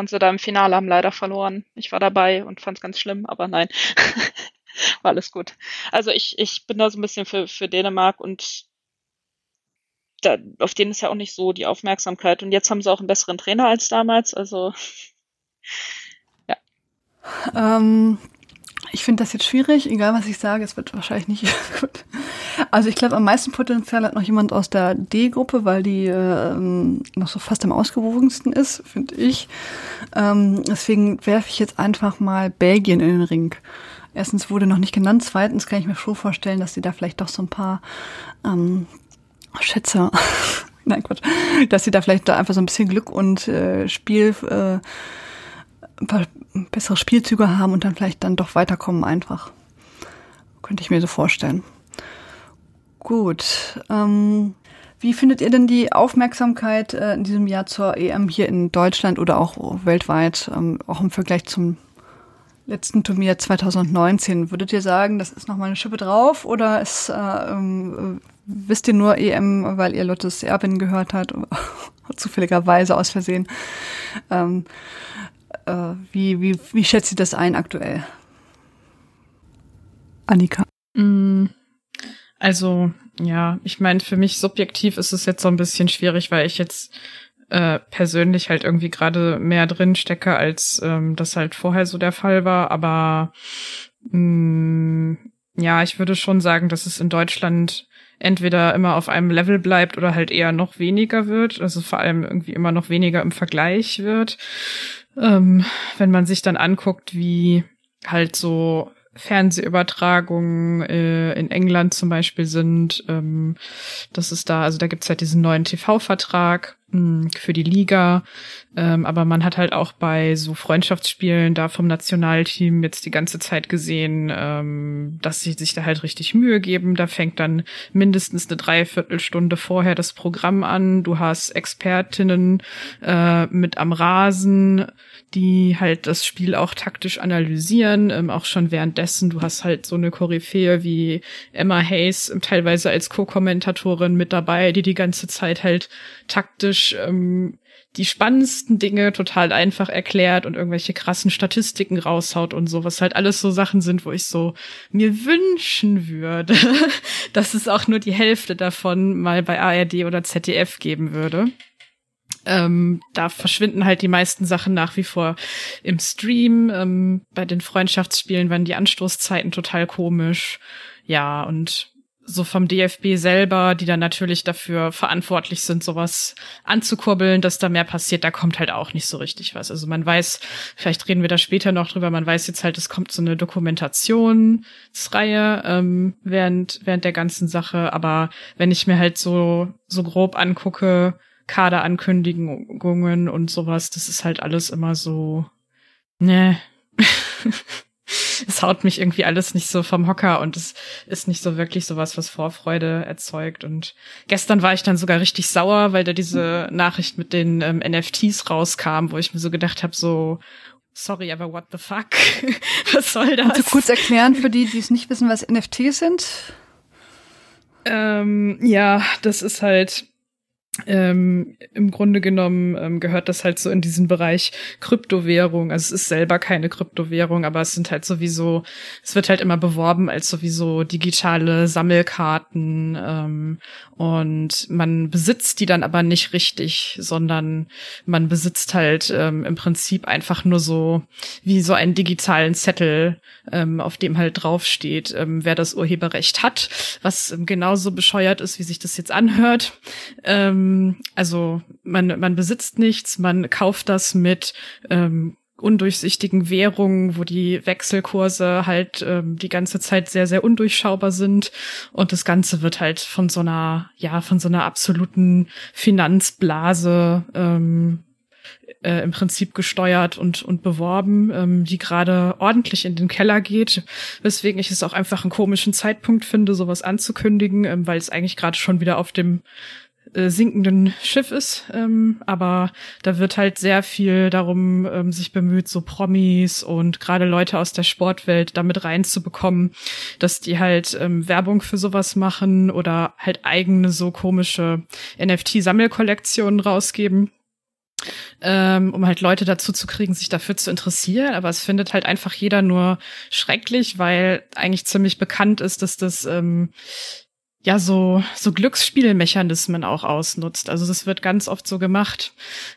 Speaker 6: sie da im Finale, haben leider verloren. Ich war dabei und fand es ganz schlimm, aber nein. war alles gut. Also ich, ich bin da so ein bisschen für, für Dänemark und da, auf den ist ja auch nicht so die Aufmerksamkeit. Und jetzt haben sie auch einen besseren Trainer als damals. Also ja.
Speaker 2: Ähm, ich finde das jetzt schwierig, egal was ich sage, es wird wahrscheinlich nicht gut. Also ich glaube, am meisten Potenzial hat noch jemand aus der D-Gruppe, weil die ähm, noch so fast am ausgewogensten ist, finde ich. Ähm, deswegen werfe ich jetzt einfach mal Belgien in den Ring. Erstens wurde noch nicht genannt, zweitens kann ich mir schon vorstellen, dass sie da vielleicht doch so ein paar ähm, Schätze, nein Quatsch, dass sie da vielleicht da einfach so ein bisschen Glück und äh, Spiel, äh, ein paar bessere Spielzüge haben und dann vielleicht dann doch weiterkommen einfach. Könnte ich mir so vorstellen. Gut. Ähm, wie findet ihr denn die Aufmerksamkeit äh, in diesem Jahr zur EM hier in Deutschland oder auch weltweit, ähm, auch im Vergleich zum letzten Turnier 2019? Würdet ihr sagen, das ist nochmal eine Schippe drauf oder ist, äh, ähm, wisst ihr nur EM, weil ihr Lottes Erbin gehört habt, zufälligerweise aus Versehen? Ähm, äh, wie, wie, wie schätzt ihr das ein aktuell? Annika.
Speaker 3: Mm, also, ja, ich meine, für mich subjektiv ist es jetzt so ein bisschen schwierig, weil ich jetzt äh, persönlich halt irgendwie gerade mehr drin stecke, als ähm, das halt vorher so der Fall war. Aber mh, mm, ja, ich würde schon sagen, dass es in Deutschland entweder immer auf einem Level bleibt oder halt eher noch weniger wird. Also vor allem irgendwie immer noch weniger im Vergleich wird. Ähm, wenn man sich dann anguckt, wie halt so Fernsehübertragungen äh, in England zum Beispiel sind. Ähm, das ist da, also da gibt's halt diesen neuen TV-Vertrag für die Liga. Ähm, aber man hat halt auch bei so Freundschaftsspielen da vom Nationalteam jetzt die ganze Zeit gesehen, ähm, dass sie sich da halt richtig Mühe geben. Da fängt dann mindestens eine Dreiviertelstunde vorher das Programm an. Du hast Expertinnen äh, mit am Rasen die halt das Spiel auch taktisch analysieren, ähm, auch schon währenddessen. Du hast halt so eine Koryphäe wie Emma Hayes ähm, teilweise als Co-Kommentatorin mit dabei, die die ganze Zeit halt taktisch ähm, die spannendsten Dinge total einfach erklärt und irgendwelche krassen Statistiken raushaut und so, was halt alles so Sachen sind, wo ich so mir wünschen würde, dass es auch nur die Hälfte davon mal bei ARD oder ZDF geben würde. Ähm, da verschwinden halt die meisten Sachen nach wie vor im Stream. Ähm, bei den Freundschaftsspielen waren die Anstoßzeiten total komisch. Ja, und so vom DFB selber, die dann natürlich dafür verantwortlich sind, sowas anzukurbeln, dass da mehr passiert, da kommt halt auch nicht so richtig was. Also man weiß, vielleicht reden wir da später noch drüber, man weiß jetzt halt, es kommt so eine Dokumentationsreihe ähm, während, während der ganzen Sache, aber wenn ich mir halt so, so grob angucke, Kaderankündigungen und sowas, das ist halt alles immer so, ne. es haut mich irgendwie alles nicht so vom Hocker und es ist nicht so wirklich sowas, was Vorfreude erzeugt. Und gestern war ich dann sogar richtig sauer, weil da diese Nachricht mit den ähm, NFTs rauskam, wo ich mir so gedacht habe, so, sorry, aber what the fuck? was soll das?
Speaker 2: Kannst du kurz erklären für die, die es nicht wissen, was NFTs sind?
Speaker 3: Ähm, ja, das ist halt ähm, im Grunde genommen ähm, gehört das halt so in diesen Bereich Kryptowährung. Also es ist selber keine Kryptowährung, aber es sind halt sowieso, es wird halt immer beworben als sowieso digitale Sammelkarten ähm, und man besitzt die dann aber nicht richtig, sondern man besitzt halt ähm, im Prinzip einfach nur so wie so einen digitalen Zettel, ähm, auf dem halt draufsteht, ähm, wer das Urheberrecht hat, was ähm, genauso bescheuert ist, wie sich das jetzt anhört. Ähm, ähm, also man, man besitzt nichts, man kauft das mit ähm, undurchsichtigen Währungen, wo die Wechselkurse halt ähm, die ganze Zeit sehr, sehr undurchschaubar sind. Und das Ganze wird halt von so einer, ja, von so einer absoluten Finanzblase ähm, äh, im Prinzip gesteuert und, und beworben, ähm, die gerade ordentlich in den Keller geht, weswegen ich es auch einfach einen komischen Zeitpunkt finde, sowas anzukündigen, ähm, weil es eigentlich gerade schon wieder auf dem äh, sinkenden Schiff ist. Ähm, aber da wird halt sehr viel darum ähm, sich bemüht, so Promis und gerade Leute aus der Sportwelt damit reinzubekommen, dass die halt ähm, Werbung für sowas machen oder halt eigene so komische NFT-Sammelkollektionen rausgeben. Ähm, um halt Leute dazu zu kriegen, sich dafür zu interessieren. Aber es findet halt einfach jeder nur schrecklich, weil eigentlich ziemlich bekannt ist, dass das ähm, ja so so Glücksspielmechanismen auch ausnutzt. Also das wird ganz oft so gemacht.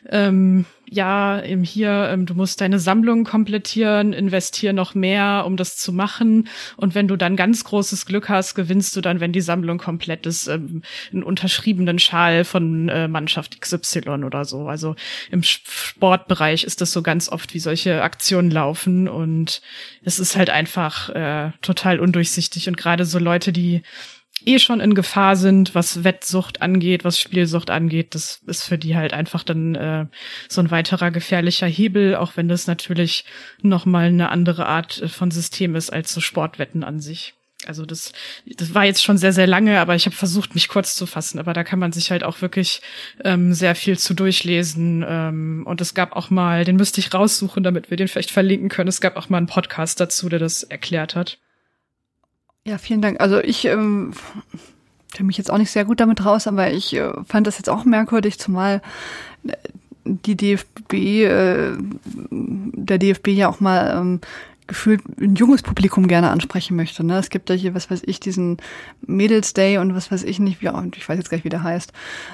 Speaker 3: Ähm, ja, eben hier, ähm, du musst deine Sammlung komplettieren, investier noch mehr, um das zu machen. Und wenn du dann ganz großes Glück hast, gewinnst du dann, wenn die Sammlung komplett ist, ähm, einen unterschriebenen Schal von äh, Mannschaft XY oder so. Also im Sportbereich ist das so ganz oft, wie solche Aktionen laufen. Und es ist halt einfach äh, total undurchsichtig. Und gerade so Leute, die eh schon in Gefahr sind, was Wettsucht angeht, was Spielsucht angeht. Das ist für die halt einfach dann äh, so ein weiterer gefährlicher Hebel, auch wenn das natürlich nochmal eine andere Art von System ist als so Sportwetten an sich. Also das, das war jetzt schon sehr, sehr lange, aber ich habe versucht, mich kurz zu fassen. Aber da kann man sich halt auch wirklich ähm, sehr viel zu durchlesen. Ähm, und es gab auch mal, den müsste ich raussuchen, damit wir den vielleicht verlinken können. Es gab auch mal einen Podcast dazu, der das erklärt hat.
Speaker 2: Ja, vielen Dank. Also ich ähm, kenne mich jetzt auch nicht sehr gut damit raus, aber ich äh, fand das jetzt auch merkwürdig, zumal äh, die DFB, äh, der DFB ja auch mal ähm, gefühlt ein junges Publikum gerne ansprechen möchte. Ne? Es gibt ja hier, was weiß ich, diesen Mädels Day und was weiß ich nicht, wie, ich weiß jetzt gar nicht, wie der heißt,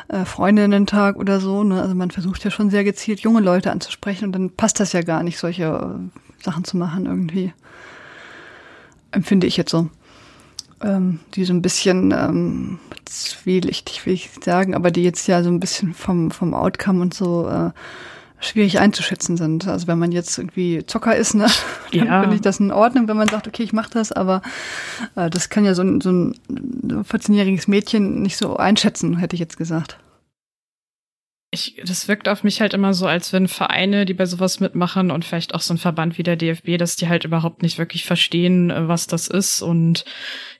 Speaker 2: äh, Freundinnen-Tag oder so. Ne? Also man versucht ja schon sehr gezielt junge Leute anzusprechen und dann passt das ja gar nicht, solche äh, Sachen zu machen irgendwie. Empfinde ich jetzt so ähm, die so ein bisschen ähm, zwielichtig, will ich sagen, aber die jetzt ja so ein bisschen vom, vom Outcome und so äh, schwierig einzuschätzen sind. Also wenn man jetzt irgendwie Zocker ist, ne, dann ja. finde ich das in Ordnung, wenn man sagt, okay, ich mache das, aber äh, das kann ja so ein, so ein 14-jähriges Mädchen nicht so einschätzen, hätte ich jetzt gesagt
Speaker 3: ich, das wirkt auf mich halt immer so, als wenn Vereine, die bei sowas mitmachen und vielleicht auch so ein Verband wie der DFB, dass die halt überhaupt nicht wirklich verstehen, äh, was das ist und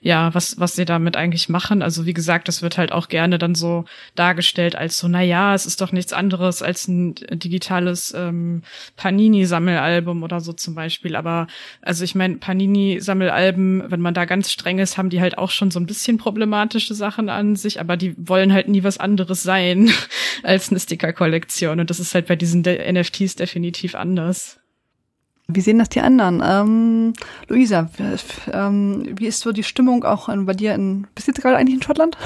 Speaker 3: ja, was, was sie damit eigentlich machen. Also wie gesagt, das wird halt auch gerne dann so dargestellt als so, na ja, es ist doch nichts anderes als ein digitales ähm, Panini-Sammelalbum oder so zum Beispiel. Aber also ich meine, Panini-Sammelalben, wenn man da ganz streng ist, haben die halt auch schon so ein bisschen problematische Sachen an sich, aber die wollen halt nie was anderes sein als eine Sticker-Kollektion. Und das ist halt bei diesen NFTs definitiv anders.
Speaker 2: Wie sehen das die anderen? Ähm, Luisa, ähm, wie ist so die Stimmung auch bei dir in, bist du jetzt gerade eigentlich in Schottland?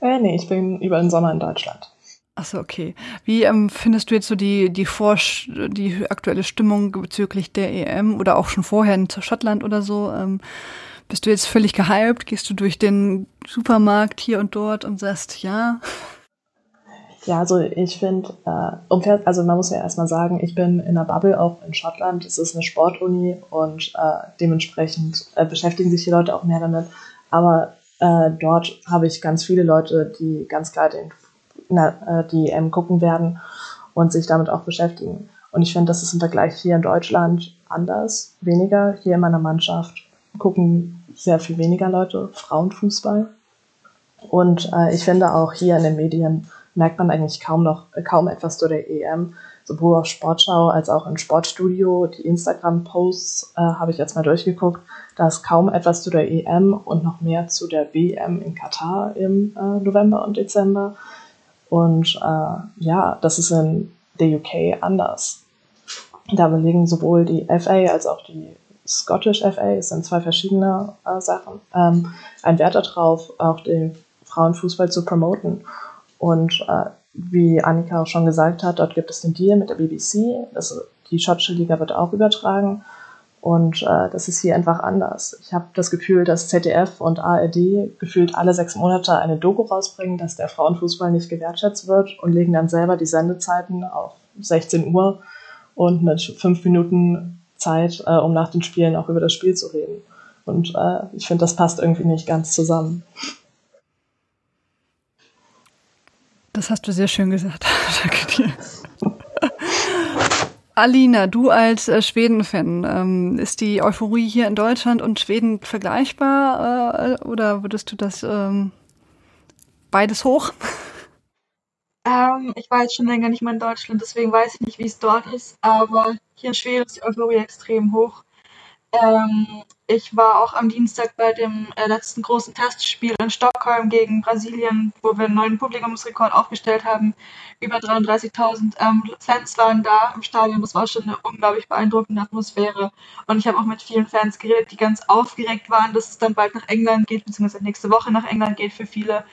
Speaker 5: Äh, nee, ich bin über den Sommer in Deutschland.
Speaker 2: Achso, okay. Wie ähm, findest du jetzt so die, die, Vorsch die aktuelle Stimmung bezüglich der EM oder auch schon vorher in Schottland oder so? Ähm, bist du jetzt völlig gehypt? Gehst du durch den Supermarkt hier und dort und sagst, ja?
Speaker 5: Ja, also ich finde, äh, also man muss ja erstmal sagen, ich bin in einer Bubble auch in Schottland. Es ist eine Sportuni und äh, dementsprechend äh, beschäftigen sich die Leute auch mehr damit. Aber äh, dort habe ich ganz viele Leute, die ganz klar den, na, äh, die EM gucken werden und sich damit auch beschäftigen. Und ich finde, das ist im Vergleich hier in Deutschland anders, weniger. Hier in meiner Mannschaft gucken sehr viel weniger Leute Frauenfußball. Und äh, ich finde auch hier in den Medien merkt man eigentlich kaum noch, kaum etwas zu der EM. Sowohl auf Sportschau als auch im Sportstudio. Die Instagram-Posts äh, habe ich jetzt mal durchgeguckt. Da ist kaum etwas zu der EM und noch mehr zu der WM in Katar im äh, November und Dezember. Und äh, ja, das ist in der UK anders. Da belegen sowohl die FA als auch die Scottish FA, es sind zwei verschiedene äh, Sachen, ähm, ein Wert darauf, auch den Frauenfußball zu promoten. Und äh, wie Annika auch schon gesagt hat, dort gibt es den Deal mit der BBC. Also die schottische Liga wird auch übertragen. Und äh, das ist hier einfach anders. Ich habe das Gefühl, dass ZDF und ARD gefühlt alle sechs Monate eine Doku rausbringen, dass der Frauenfußball nicht gewertschätzt wird und legen dann selber die Sendezeiten auf 16 Uhr und mit fünf Minuten Zeit, äh, um nach den Spielen auch über das Spiel zu reden. Und äh, ich finde, das passt irgendwie nicht ganz zusammen.
Speaker 2: Das hast du sehr schön gesagt. Danke dir. Alina, du als äh, Schweden-Fan, ähm, ist die Euphorie hier in Deutschland und Schweden vergleichbar äh, oder würdest du das ähm, beides hoch?
Speaker 4: Ähm, ich war jetzt schon länger nicht mehr in Deutschland, deswegen weiß ich nicht, wie es dort ist, aber hier in Schweden ist die Euphorie extrem hoch. Ähm, ich war auch am Dienstag bei dem äh, letzten großen Testspiel in Stockholm gegen Brasilien, wo wir einen neuen Publikumsrekord aufgestellt haben. Über 33.000 ähm, Fans waren da im Stadion. Das war schon eine unglaublich beeindruckende Atmosphäre. Und ich habe auch mit vielen Fans geredet, die ganz aufgeregt waren, dass es dann bald nach England geht, beziehungsweise nächste Woche nach England geht für viele.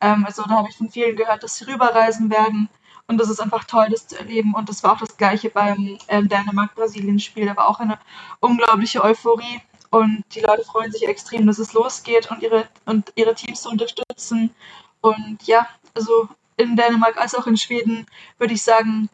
Speaker 4: Ähm, also da habe ich von vielen gehört, dass sie rüberreisen werden. Und das ist einfach toll, das zu erleben. Und das war auch das Gleiche beim ähm, Dänemark-Brasilien-Spiel. Da war auch eine unglaubliche Euphorie. Und die Leute freuen sich extrem, dass es losgeht und ihre, und ihre Teams zu unterstützen. Und ja, also in Dänemark als auch in Schweden würde ich sagen,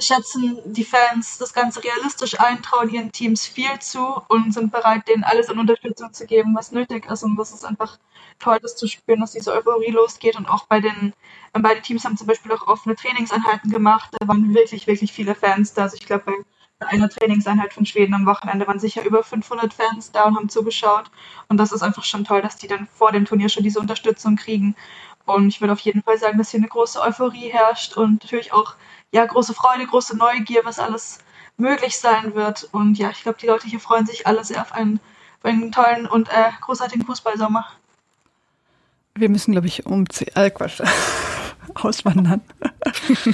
Speaker 4: schätzen die Fans das Ganze realistisch ein, trauen ihren Teams viel zu und sind bereit, denen alles an Unterstützung zu geben, was nötig ist. Und das ist einfach toll, das zu spüren, dass diese Euphorie losgeht. Und auch bei den, äh, beide Teams haben zum Beispiel auch offene Trainingseinheiten gemacht. Da waren wirklich, wirklich viele Fans da. Also ich glaube, bei einer Trainingseinheit von Schweden am Wochenende waren sicher über 500 Fans da und haben zugeschaut. Und das ist einfach schon toll, dass die dann vor dem Turnier schon diese Unterstützung kriegen. Und ich würde auf jeden Fall sagen, dass hier eine große Euphorie herrscht und natürlich auch ja, große Freude, große Neugier, was alles möglich sein wird. Und ja, ich glaube, die Leute hier freuen sich alle sehr auf einen, auf einen tollen und äh, großartigen Fußballsommer.
Speaker 2: Wir müssen, glaube ich, um äh, Quatsch, auswandern.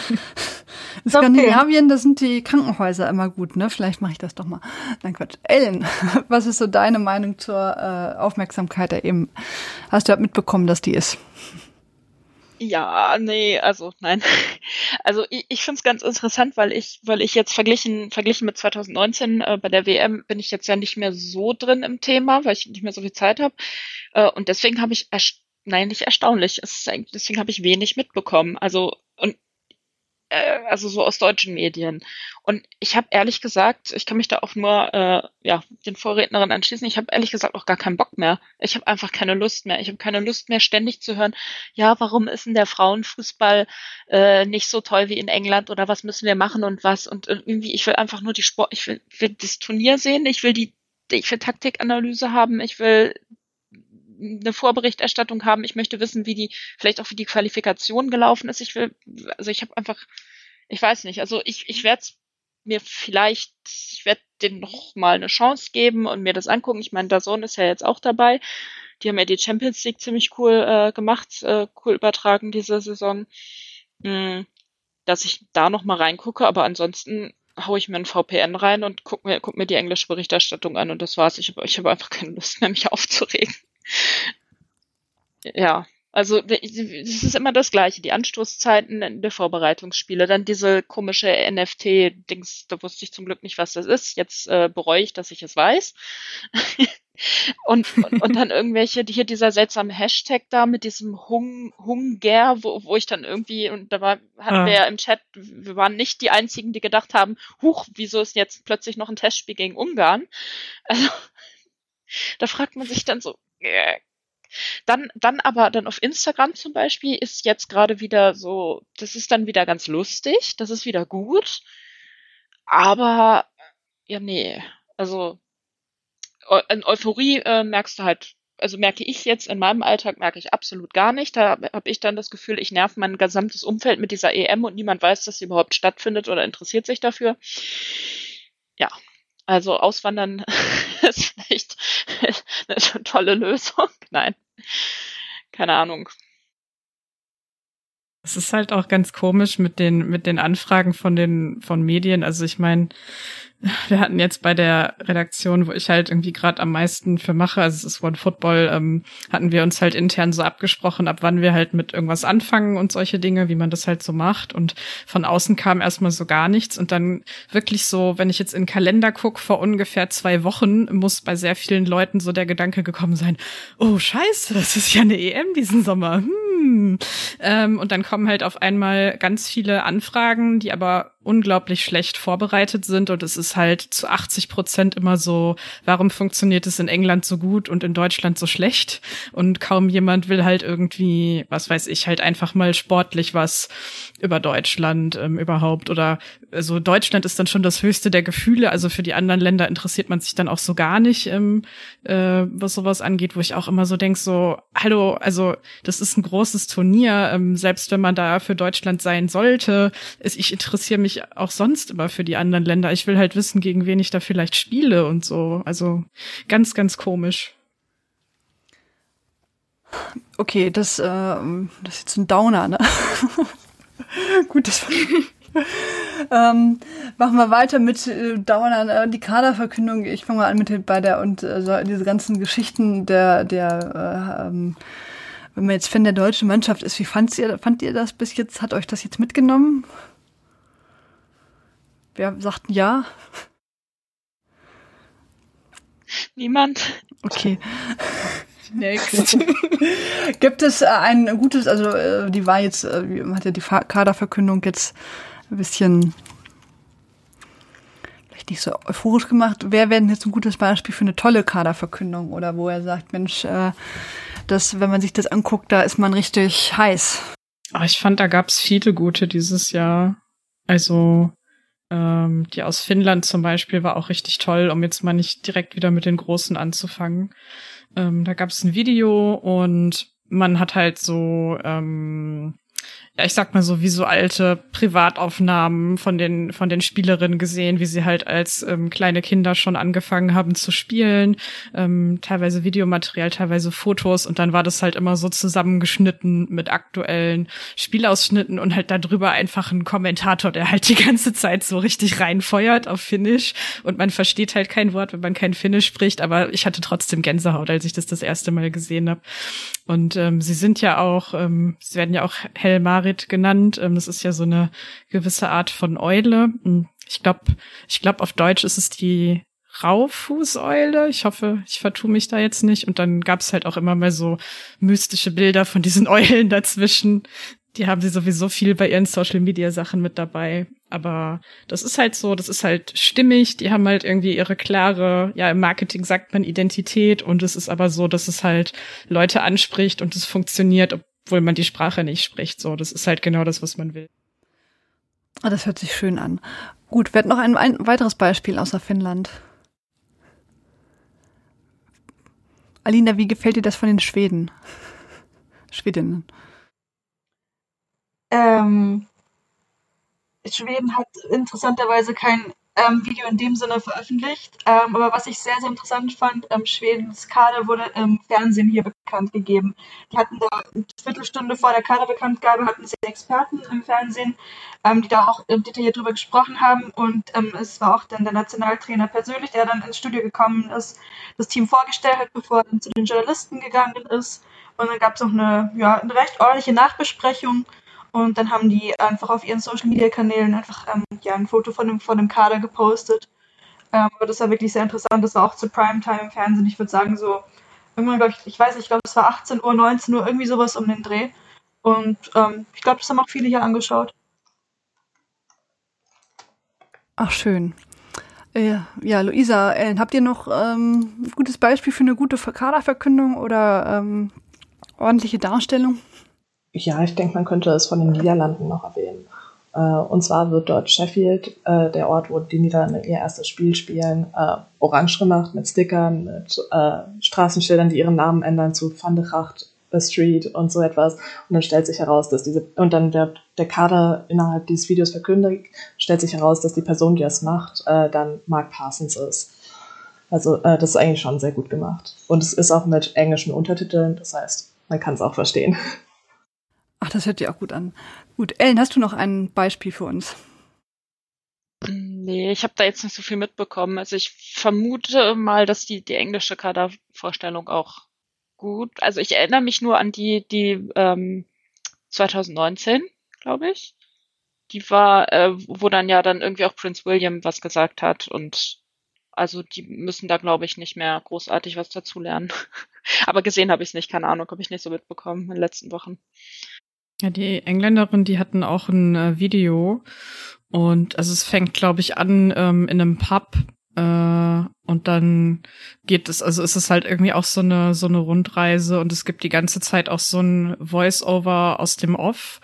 Speaker 2: In Skandinavien, da sind die Krankenhäuser immer gut, ne? Vielleicht mache ich das doch mal. Nein, Quatsch. Ellen, was ist so deine Meinung zur äh, Aufmerksamkeit der eben? Hast du ja mitbekommen, dass die ist?
Speaker 6: Ja, nee, also nein. Also ich, ich finde es ganz interessant, weil ich, weil ich jetzt verglichen, verglichen mit 2019 äh, bei der WM bin ich jetzt ja nicht mehr so drin im Thema, weil ich nicht mehr so viel Zeit habe. Äh, und deswegen habe ich nein, nicht erstaunlich. Es ist deswegen habe ich wenig mitbekommen. Also also so aus deutschen Medien. Und ich habe ehrlich gesagt, ich kann mich da auch nur äh, ja den Vorrednerinnen anschließen. Ich habe ehrlich gesagt auch gar keinen Bock mehr. Ich habe einfach keine Lust mehr. Ich habe keine Lust mehr, ständig zu hören. Ja, warum ist denn der Frauenfußball äh, nicht so toll wie in England oder was müssen wir machen und was und irgendwie ich will einfach nur die Sport. Ich will, will das Turnier sehen. Ich will die ich will Taktikanalyse haben. Ich will eine Vorberichterstattung haben. Ich möchte wissen, wie die, vielleicht auch wie die Qualifikation gelaufen ist. Ich will, also ich habe einfach, ich weiß nicht, also ich, ich werde mir vielleicht, ich werde denen noch mal eine Chance geben und mir das angucken. Ich meine, Sohn ist ja jetzt auch dabei. Die haben ja die Champions League ziemlich cool äh, gemacht, äh, cool übertragen diese Saison. Hm, dass ich da noch mal reingucke, aber ansonsten hau ich mir ein VPN rein und guck mir, guck mir die englische Berichterstattung an und das war's. Ich habe ich hab einfach keine Lust mehr, mich aufzuregen. Ja, also es ist immer das Gleiche, die Anstoßzeiten der Vorbereitungsspiele, dann diese komische NFT-Dings, da wusste ich zum Glück nicht, was das ist. Jetzt äh, bereue ich, dass ich es weiß. und, und, und dann irgendwelche, hier dieser seltsame Hashtag da mit diesem Hung, Hunger, wo, wo ich dann irgendwie, und da war, hatten ah. wir ja im Chat, wir waren nicht die einzigen, die gedacht haben, huch, wieso ist jetzt plötzlich noch ein Testspiel gegen Ungarn? Also, da fragt man sich dann so, äh, dann, dann aber dann auf Instagram zum Beispiel ist jetzt gerade wieder so, das ist dann wieder ganz lustig, das ist wieder gut. Aber ja, nee. Also in Euphorie äh, merkst du halt, also merke ich jetzt in meinem Alltag, merke ich absolut gar nicht. Da habe ich dann das Gefühl, ich nerv mein gesamtes Umfeld mit dieser EM und niemand weiß, dass sie überhaupt stattfindet oder interessiert sich dafür. Ja, also auswandern ist vielleicht eine tolle Lösung. Nein, keine Ahnung.
Speaker 3: Es ist halt auch ganz komisch mit den mit den Anfragen von den von Medien. Also ich meine, wir hatten jetzt bei der Redaktion, wo ich halt irgendwie gerade am meisten für mache, also es ist One Football, ähm, hatten wir uns halt intern so abgesprochen, ab wann wir halt mit irgendwas anfangen und solche Dinge, wie man das halt so macht. Und von außen kam erstmal so gar nichts. Und dann wirklich so, wenn ich jetzt in den Kalender gucke, vor ungefähr zwei Wochen muss bei sehr vielen Leuten so der Gedanke gekommen sein, oh scheiße, das ist ja eine EM diesen Sommer. Hm. Ähm, und dann kommen halt auf einmal ganz viele Anfragen, die aber unglaublich schlecht vorbereitet sind. Und es ist halt zu 80 Prozent immer so, warum funktioniert es in England so gut und in Deutschland so schlecht? Und kaum jemand will halt irgendwie, was weiß ich, halt einfach mal sportlich was über Deutschland ähm, überhaupt. Oder also Deutschland ist dann schon das höchste der Gefühle, also für die anderen Länder interessiert man sich dann auch so gar nicht, ähm, äh, was sowas angeht, wo ich auch immer so denk so, hallo, also das ist ein großes Turnier, ähm, selbst wenn man da für Deutschland sein sollte, ist, ich interessiere mich ich auch sonst immer für die anderen Länder. Ich will halt wissen, gegen wen ich da vielleicht spiele und so. Also ganz, ganz komisch.
Speaker 2: Okay, das, äh, das ist jetzt ein Downer, ne? Gut, das ähm, machen wir weiter mit äh, Downern, äh, die Kaderverkündung. Ich fange mal an mit bei der und äh, diese ganzen Geschichten der, der äh, ähm, wenn man jetzt Fan der deutschen Mannschaft ist, wie fandt ihr, fand ihr das bis jetzt? Hat euch das jetzt mitgenommen? Wer sagt ja?
Speaker 6: Niemand.
Speaker 2: Okay. Next. Gibt es äh, ein gutes, also äh, die war jetzt, äh, hat ja die Kaderverkündung jetzt ein bisschen vielleicht nicht so euphorisch gemacht. Wer wäre denn jetzt ein gutes Beispiel für eine tolle Kaderverkündung oder wo er sagt, Mensch, das, wenn man sich das anguckt, da ist man richtig heiß.
Speaker 3: Oh, ich fand, da gab es viele gute dieses Jahr. Also ähm, die aus Finnland zum Beispiel war auch richtig toll, um jetzt mal nicht direkt wieder mit den Großen anzufangen. Ähm, da gab es ein Video und man hat halt so ähm, ja, ich sag mal so, wie so alte Privataufnahmen von den, von den Spielerinnen gesehen, wie sie halt als ähm, kleine Kinder schon angefangen haben zu spielen, ähm, teilweise Videomaterial, teilweise Fotos. Und dann war das halt immer so zusammengeschnitten mit aktuellen Spielausschnitten und halt darüber einfach ein Kommentator, der halt die ganze Zeit so richtig reinfeuert auf Finnish und man versteht halt kein Wort, wenn man kein Finnish spricht, aber ich hatte trotzdem Gänsehaut, als ich das das erste Mal gesehen habe. Und ähm, sie sind ja auch, ähm, sie werden ja auch Helmarit genannt. Ähm, das ist ja so eine gewisse Art von Eule. Hm, ich glaube, ich glaube auf Deutsch ist es die Raufußeule. Ich hoffe, ich vertue mich da jetzt nicht. Und dann gab es halt auch immer mal so mystische Bilder von diesen Eulen dazwischen, die haben sie sowieso viel bei ihren Social Media Sachen mit dabei. Aber das ist halt so, das ist halt stimmig. Die haben halt irgendwie ihre klare, ja, im Marketing sagt man Identität und es ist aber so, dass es halt Leute anspricht und es funktioniert, obwohl man die Sprache nicht spricht. So, das ist halt genau das, was man will.
Speaker 2: Ah, das hört sich schön an. Gut, wird noch ein, ein weiteres Beispiel außer Finnland. Alina, wie gefällt dir das von den Schweden? Schwedinnen?
Speaker 4: Ähm, Schweden hat interessanterweise kein ähm, Video in dem Sinne veröffentlicht. Ähm, aber was ich sehr, sehr interessant fand, ähm, Schwedens Kader wurde im Fernsehen hier bekannt gegeben. Die hatten da eine Viertelstunde vor der Kaderbekanntgabe hatten sie Experten im Fernsehen, ähm, die da auch ähm, detailliert drüber gesprochen haben. Und ähm, es war auch dann der Nationaltrainer persönlich, der dann ins Studio gekommen ist, das Team vorgestellt hat, bevor er dann zu den Journalisten gegangen ist. Und dann gab es noch eine, ja, eine recht ordentliche Nachbesprechung. Und dann haben die einfach auf ihren Social Media Kanälen einfach ähm, ja, ein Foto von dem, von dem Kader gepostet. Ähm, aber das war wirklich sehr interessant. Das war auch zu Primetime im Fernsehen. Ich würde sagen, so irgendwann, glaube ich, ich weiß nicht, ich glaube, es war 18 Uhr, 19 Uhr, irgendwie sowas um den Dreh. Und ähm, ich glaube, das haben auch viele hier angeschaut.
Speaker 2: Ach, schön. Äh, ja, Luisa, Ellen, habt ihr noch ähm, ein gutes Beispiel für eine gute Kaderverkündung oder ähm, ordentliche Darstellung?
Speaker 5: Ja, ich denke, man könnte es von den Niederlanden noch erwähnen. Äh, und zwar wird dort Sheffield, äh, der Ort, wo die Niederlande ihr erstes Spiel spielen, äh, orange gemacht mit Stickern, mit Straßenschildern, die ihren Namen ändern zu Van Street und so etwas. Und dann stellt sich heraus, dass diese, und dann wird der Kader innerhalb dieses Videos verkündigt, stellt sich heraus, dass die Person, die das macht, äh, dann Mark Parsons ist. Also äh, das ist eigentlich schon sehr gut gemacht. Und es ist auch mit englischen Untertiteln, das heißt, man kann es auch verstehen.
Speaker 2: Ach, das hört sich auch gut an. Gut, Ellen, hast du noch ein Beispiel für uns?
Speaker 6: Nee, ich habe da jetzt nicht so viel mitbekommen. Also ich vermute mal, dass die, die englische Kadervorstellung auch gut. Also ich erinnere mich nur an die, die ähm, 2019, glaube ich. Die war, äh, wo dann ja dann irgendwie auch Prince William was gesagt hat und also die müssen da, glaube ich, nicht mehr großartig was dazulernen. Aber gesehen habe ich es nicht, keine Ahnung, habe ich nicht so mitbekommen in den letzten Wochen.
Speaker 3: Ja, die Engländerin, die hatten auch ein äh, Video und also es fängt, glaube ich, an ähm, in einem Pub äh, und dann geht es, also ist es halt irgendwie auch so eine so eine Rundreise und es gibt die ganze Zeit auch so ein Voice-Over aus dem Off.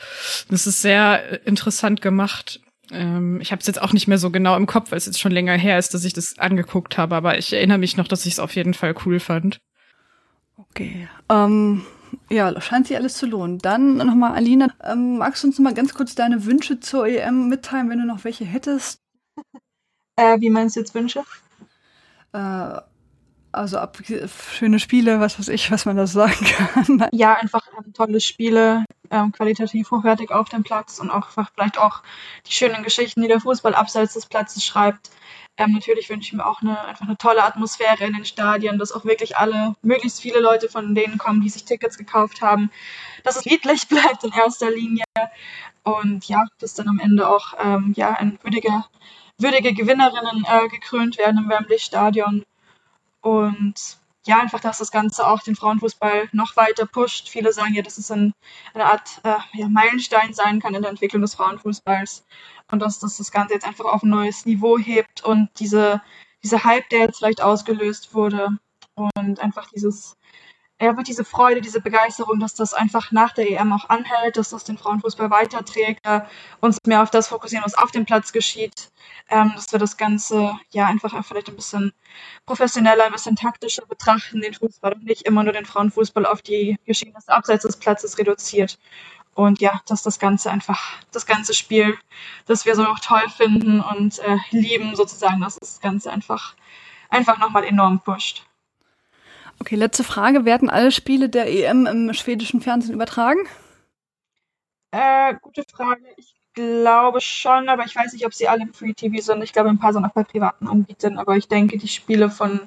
Speaker 3: Das ist sehr äh, interessant gemacht. Ähm, ich habe es jetzt auch nicht mehr so genau im Kopf, weil es jetzt schon länger her ist, dass ich das angeguckt habe, aber ich erinnere mich noch, dass ich es auf jeden Fall cool fand.
Speaker 2: Okay. Ähm, ja, scheint sich alles zu lohnen. Dann nochmal, Alina, ähm, magst du uns mal ganz kurz deine Wünsche zur EM mitteilen, wenn du noch welche hättest?
Speaker 4: Äh, wie meinst du jetzt Wünsche?
Speaker 2: Äh, also ab, schöne Spiele, was weiß ich, was man da sagen kann.
Speaker 4: Ja, einfach ähm, tolle Spiele, ähm, qualitativ hochwertig auf dem Platz und auch vielleicht auch die schönen Geschichten, die der Fußball abseits des Platzes schreibt. Ähm, natürlich wünsche ich mir auch eine, einfach eine tolle Atmosphäre in den Stadien, dass auch wirklich alle, möglichst viele Leute von denen kommen, die sich Tickets gekauft haben, dass es friedlich bleibt in erster Linie und ja, dass dann am Ende auch ähm, ja, ein würdiger, würdige Gewinnerinnen äh, gekrönt werden im Wembley-Stadion. Und ja, einfach, dass das Ganze auch den Frauenfußball noch weiter pusht. Viele sagen ja, dass es ein, eine Art äh, ja, Meilenstein sein kann in der Entwicklung des Frauenfußballs und dass das das Ganze jetzt einfach auf ein neues Niveau hebt und diese, diese Hype, der jetzt vielleicht ausgelöst wurde und einfach dieses ja, wird diese Freude, diese Begeisterung, dass das einfach nach der EM auch anhält, dass das den Frauenfußball weiterträgt, äh, uns mehr auf das fokussieren, was auf dem Platz geschieht, ähm, dass wir das Ganze ja einfach vielleicht ein bisschen professioneller, ein bisschen taktischer betrachten, den Fußball und nicht immer nur den Frauenfußball auf die Geschehnisse abseits des Platzes reduziert. Und ja, dass das Ganze einfach, das ganze Spiel, das wir so auch toll finden und äh, lieben sozusagen, dass das Ganze einfach, einfach nochmal enorm pusht.
Speaker 2: Okay, letzte Frage. Werden alle Spiele der EM im schwedischen Fernsehen übertragen?
Speaker 4: Äh, gute Frage. Ich glaube schon, aber ich weiß nicht, ob sie alle im Free TV sind. Ich glaube, ein paar sind auch bei privaten Anbietern, aber ich denke, die Spiele von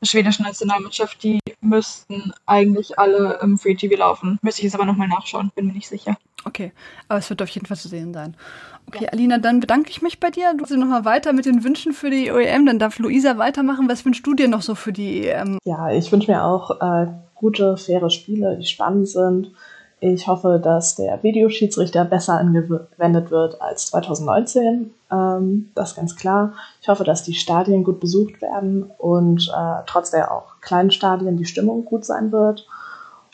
Speaker 4: der schwedischen Nationalmannschaft, die müssten eigentlich alle im Free TV laufen. Müsste ich jetzt aber nochmal nachschauen, bin mir nicht sicher.
Speaker 2: Okay, aber es wird auf jeden Fall zu sehen sein. Okay, ja. Alina, dann bedanke ich mich bei dir. Du noch mal weiter mit den Wünschen für die OEM. Dann darf Luisa weitermachen. Was wünschst du dir noch so für die EM?
Speaker 5: Ja, ich wünsche mir auch äh, gute, faire Spiele, die spannend sind ich hoffe, dass der Videoschiedsrichter besser angewendet wird als 2019. Ähm, das ist ganz klar. Ich hoffe, dass die Stadien gut besucht werden und äh, trotz der auch kleinen Stadien die Stimmung gut sein wird.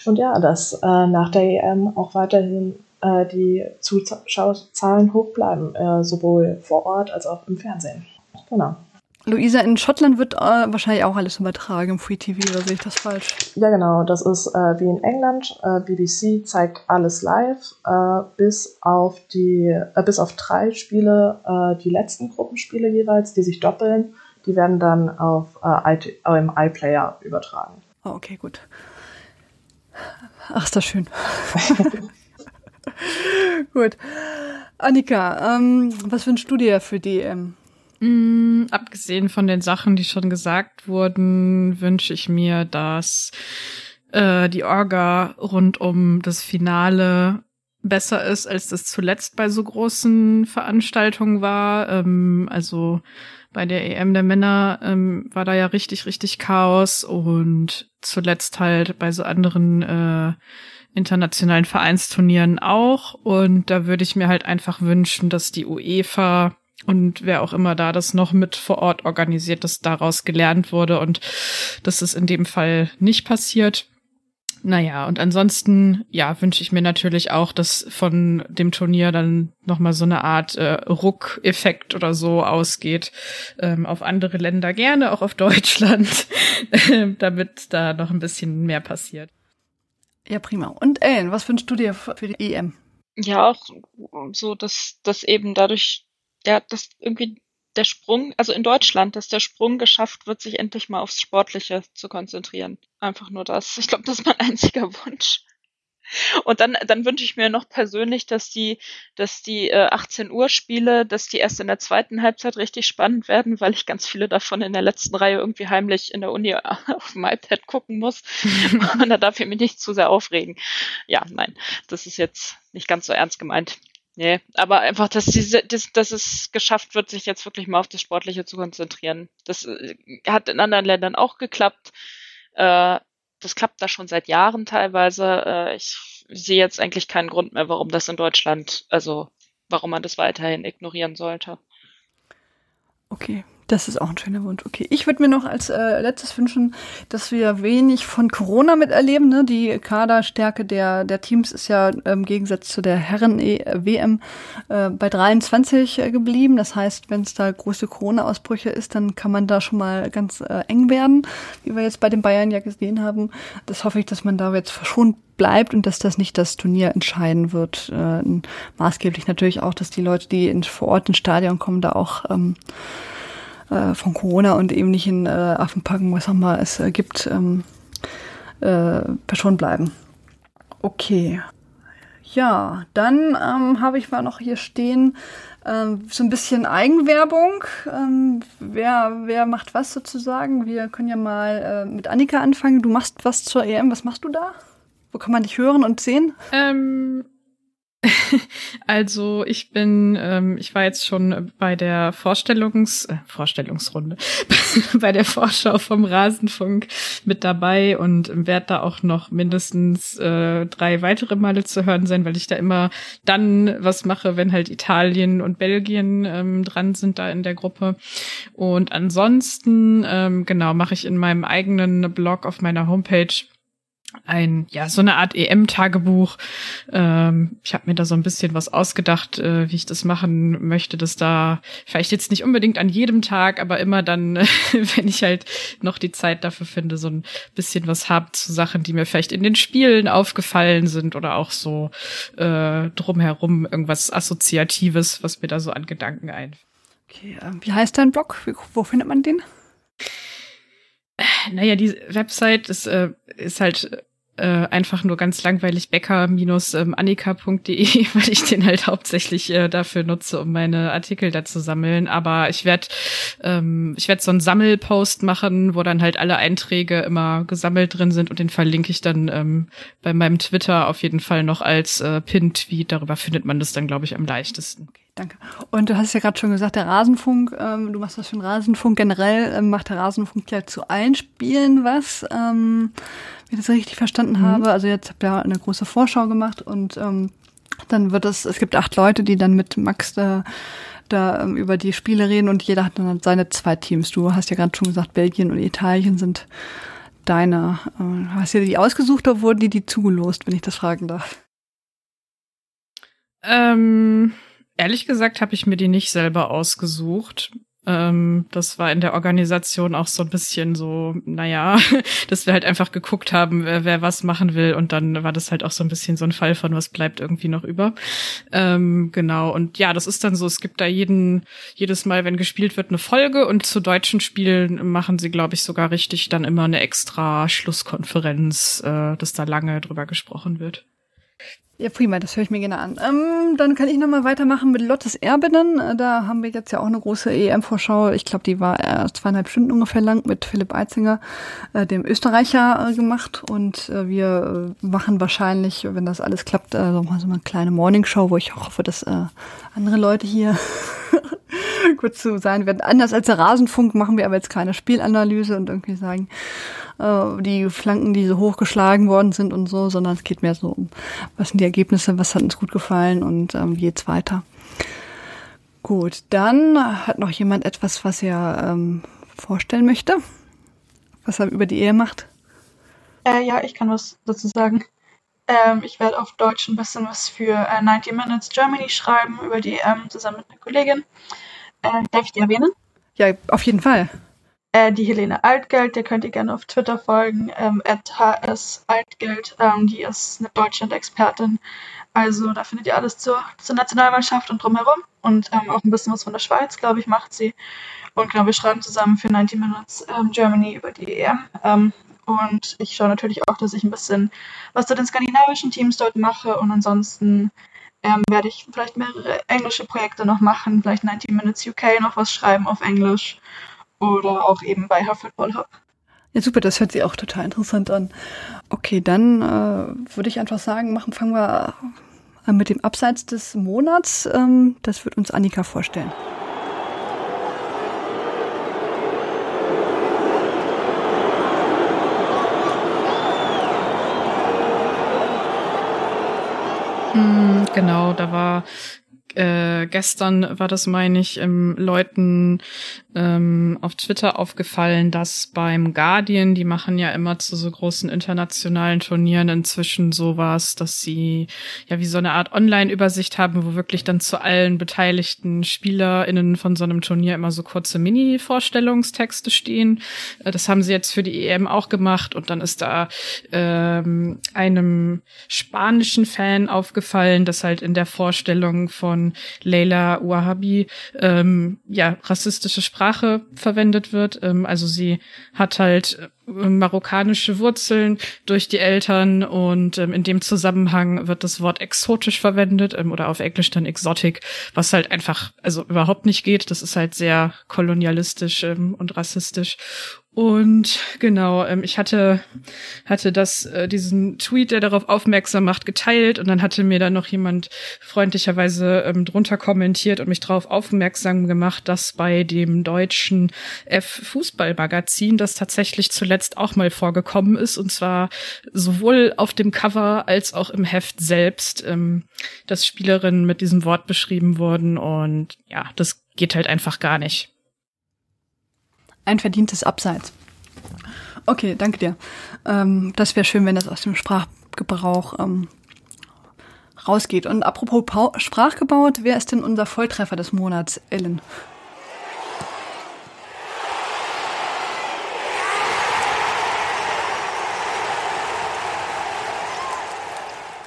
Speaker 5: Und ja, dass äh, nach der EM auch weiterhin äh, die Zuschauerzahlen hoch bleiben, äh, sowohl vor Ort als auch im Fernsehen. Genau.
Speaker 2: Luisa, in Schottland wird äh, wahrscheinlich auch alles übertragen im Free TV, oder sehe ich das falsch?
Speaker 5: Ja, genau. Das ist äh, wie in England. Äh, BBC zeigt alles live, äh, bis auf die, äh, bis auf drei Spiele, äh, die letzten Gruppenspiele jeweils, die sich doppeln. Die werden dann auf IT, im iPlayer übertragen.
Speaker 2: Oh, okay, gut. Ach, ist das schön. gut. Annika, ähm, was wünschst du dir für die ähm,
Speaker 3: Mm, abgesehen von den Sachen, die schon gesagt wurden, wünsche ich mir, dass äh, die Orga rund um das Finale besser ist, als das zuletzt bei so großen Veranstaltungen war. Ähm, also bei der EM der Männer ähm, war da ja richtig, richtig Chaos und zuletzt halt bei so anderen äh, internationalen Vereinsturnieren auch. Und da würde ich mir halt einfach wünschen, dass die UEFA und wer auch immer da das noch mit vor Ort organisiert, dass daraus gelernt wurde und dass es in dem Fall nicht passiert. Naja, und ansonsten, ja, wünsche ich mir natürlich auch, dass von dem Turnier dann nochmal so eine Art äh, Ruck-Effekt oder so ausgeht. Ähm, auf andere Länder gerne, auch auf Deutschland, damit da noch ein bisschen mehr passiert.
Speaker 2: Ja, prima. Und Ellen, was wünschst du dir für die EM?
Speaker 6: Ja, auch so, dass, dass eben dadurch ja, dass irgendwie der Sprung, also in Deutschland, dass der Sprung geschafft wird, sich endlich mal aufs Sportliche zu konzentrieren. Einfach nur das. Ich glaube, das ist mein einziger Wunsch. Und dann, dann wünsche ich mir noch persönlich, dass die, dass die äh, 18 Uhr Spiele, dass die erst in der zweiten Halbzeit richtig spannend werden, weil ich ganz viele davon in der letzten Reihe irgendwie heimlich in der Uni auf dem iPad gucken muss. Und da darf ich mich nicht zu sehr aufregen. Ja, nein, das ist jetzt nicht ganz so ernst gemeint. Nee, aber einfach, dass, diese, dass, dass es geschafft wird, sich jetzt wirklich mal auf das Sportliche zu konzentrieren. Das äh, hat in anderen Ländern auch geklappt. Äh, das klappt da schon seit Jahren teilweise. Äh, ich sehe jetzt eigentlich keinen Grund mehr, warum das in Deutschland, also warum man das weiterhin ignorieren sollte.
Speaker 2: Okay, Das ist auch ein schöner Wunsch. Okay, ich würde mir noch als äh, letztes wünschen, dass wir wenig von Corona miterleben. Ne? Die Kaderstärke der, der Teams ist ja im Gegensatz zu der Herren-WM äh, bei 23 äh, geblieben. Das heißt, wenn es da große Corona-Ausbrüche ist, dann kann man da schon mal ganz äh, eng werden, wie wir jetzt bei den Bayern ja gesehen haben. Das hoffe ich, dass man da jetzt verschont bleibt und dass das nicht das Turnier entscheiden wird. Äh, maßgeblich natürlich auch, dass die Leute, die in, vor Ort ins Stadion kommen, da auch ähm, äh, von Corona und eben nicht in äh, Affenpacken, was auch mal es äh, gibt, ähm, äh, verschont bleiben. Okay. Ja, dann ähm, habe ich mal noch hier stehen ähm, so ein bisschen Eigenwerbung. Ähm, wer, wer macht was sozusagen? Wir können ja mal äh, mit Annika anfangen. Du machst was zur EM. Was machst du da? Wo kann man dich hören und sehen?
Speaker 3: Ähm, also ich bin, ähm, ich war jetzt schon bei der Vorstellungs, äh, Vorstellungsrunde, bei der Vorschau vom Rasenfunk mit dabei und werde da auch noch mindestens äh, drei weitere Male zu hören sein, weil ich da immer dann was mache, wenn halt Italien und Belgien ähm, dran sind da in der Gruppe. Und ansonsten, ähm, genau, mache ich in meinem eigenen Blog auf meiner Homepage ein, ja, so eine Art EM-Tagebuch. Ähm, ich habe mir da so ein bisschen was ausgedacht, äh, wie ich das machen möchte, dass da vielleicht jetzt nicht unbedingt an jedem Tag, aber immer dann, wenn ich halt noch die Zeit dafür finde, so ein bisschen was habe zu Sachen, die mir vielleicht in den Spielen aufgefallen sind oder auch so äh, drumherum irgendwas Assoziatives, was mir da so an Gedanken einfällt.
Speaker 2: Okay, äh, wie heißt dein Blog? Wo findet man den?
Speaker 3: Naja, die Website ist, äh, ist halt äh, einfach nur ganz langweilig becker-annika.de, weil ich den halt hauptsächlich äh, dafür nutze, um meine Artikel da zu sammeln. Aber ich werde ähm, ich werde so einen Sammelpost machen, wo dann halt alle Einträge immer gesammelt drin sind und den verlinke ich dann ähm, bei meinem Twitter auf jeden Fall noch als äh, Pin-Tweet. Darüber findet man das dann, glaube ich, am leichtesten.
Speaker 2: Okay. Danke. Und du hast ja gerade schon gesagt, der Rasenfunk, ähm, du machst was für den Rasenfunk. Generell ähm, macht der Rasenfunk ja zu allen Spielen was, ähm, ich das richtig verstanden mhm. habe. Also jetzt habt ihr eine große Vorschau gemacht und ähm, dann wird es, es gibt acht Leute, die dann mit Max da, da ähm, über die Spiele reden und jeder hat dann seine zwei Teams. Du hast ja gerade schon gesagt, Belgien und Italien sind deine. Äh, hast du die ausgesucht oder wurden die die zugelost, wenn ich das fragen darf?
Speaker 3: Ähm Ehrlich gesagt habe ich mir die nicht selber ausgesucht. Ähm, das war in der Organisation auch so ein bisschen so, naja, dass wir halt einfach geguckt haben, wer, wer, was machen will. Und dann war das halt auch so ein bisschen so ein Fall von, was bleibt irgendwie noch über. Ähm, genau. Und ja, das ist dann so, es gibt da jeden, jedes Mal, wenn gespielt wird, eine Folge. Und zu deutschen Spielen machen sie, glaube ich, sogar richtig dann immer eine extra Schlusskonferenz, äh, dass da lange drüber gesprochen wird.
Speaker 2: Ja, prima, das höre ich mir gerne an. Ähm, dann kann ich nochmal weitermachen mit Lottes Erbinnen. Äh, da haben wir jetzt ja auch eine große EM-Vorschau. Ich glaube, die war äh, zweieinhalb Stunden ungefähr lang mit Philipp Eitzinger, äh, dem Österreicher, äh, gemacht. Und äh, wir äh, machen wahrscheinlich, wenn das alles klappt, äh, so mal so eine kleine Morningshow, wo ich hoffe, dass äh, andere Leute hier kurz zu sein werden. Anders als der Rasenfunk machen wir aber jetzt keine Spielanalyse und irgendwie sagen, äh, die Flanken, die so hochgeschlagen worden sind und so, sondern es geht mehr so um, was sind die Ergebnisse, was hat uns gut gefallen und ähm, wie geht's weiter. Gut, dann hat noch jemand etwas, was er ähm, vorstellen möchte, was er über die Ehe macht.
Speaker 4: Äh, ja, ich kann was dazu sagen. Ähm, ich werde auf Deutsch ein bisschen was für äh, 90 Minutes Germany schreiben über die EM zusammen mit einer Kollegin. Äh, darf ich die erwähnen?
Speaker 2: Ja, auf jeden Fall.
Speaker 4: Äh, die Helene Altgeld, der könnt ihr gerne auf Twitter folgen, ähm, hsaltgeld, ähm, die ist eine Deutschland-Expertin. Also da findet ihr alles zur, zur Nationalmannschaft und drumherum und ähm, auch ein bisschen was von der Schweiz, glaube ich, macht sie. Und genau, wir schreiben zusammen für 90 Minutes ähm, Germany über die EM. Ähm, und ich schaue natürlich auch, dass ich ein bisschen was zu den skandinavischen Teams dort mache. Und ansonsten ähm, werde ich vielleicht mehrere englische Projekte noch machen, vielleicht 90 Minutes UK noch was schreiben auf Englisch oder auch eben bei Her Football Hub.
Speaker 2: Ja, super, das hört sich auch total interessant an. Okay, dann äh, würde ich einfach sagen, machen, fangen wir an mit dem Abseits des Monats. Ähm, das wird uns Annika vorstellen.
Speaker 3: Mm, genau, da war äh, gestern war das, meine ich, ähm, Leuten ähm, auf Twitter aufgefallen, dass beim Guardian, die machen ja immer zu so großen internationalen Turnieren inzwischen sowas, dass sie ja wie so eine Art Online-Übersicht haben, wo wirklich dann zu allen beteiligten SpielerInnen von so einem Turnier immer so kurze Mini-Vorstellungstexte stehen. Äh, das haben sie jetzt für die EM auch gemacht und dann ist da ähm, einem spanischen Fan aufgefallen, dass halt in der Vorstellung von Leila Wahabi ähm, ja rassistische Sprache verwendet wird. Ähm, also sie hat halt äh, marokkanische Wurzeln durch die Eltern und ähm, in dem Zusammenhang wird das Wort exotisch verwendet ähm, oder auf Englisch dann exotic, was halt einfach also überhaupt nicht geht. Das ist halt sehr kolonialistisch ähm, und rassistisch und genau, ähm, ich hatte, hatte das, äh, diesen Tweet, der darauf aufmerksam macht, geteilt. Und dann hatte mir da noch jemand freundlicherweise ähm, drunter kommentiert und mich darauf aufmerksam gemacht, dass bei dem deutschen F-Fußball-Magazin das tatsächlich zuletzt auch mal vorgekommen ist und zwar sowohl auf dem Cover als auch im Heft selbst, ähm, dass Spielerinnen mit diesem Wort beschrieben wurden. Und ja, das geht halt einfach gar nicht
Speaker 2: ein verdientes Abseits. Okay, danke dir. Ähm, das wäre schön, wenn das aus dem Sprachgebrauch ähm, rausgeht. Und apropos pa Sprachgebrauch, wer ist denn unser Volltreffer des Monats, Ellen?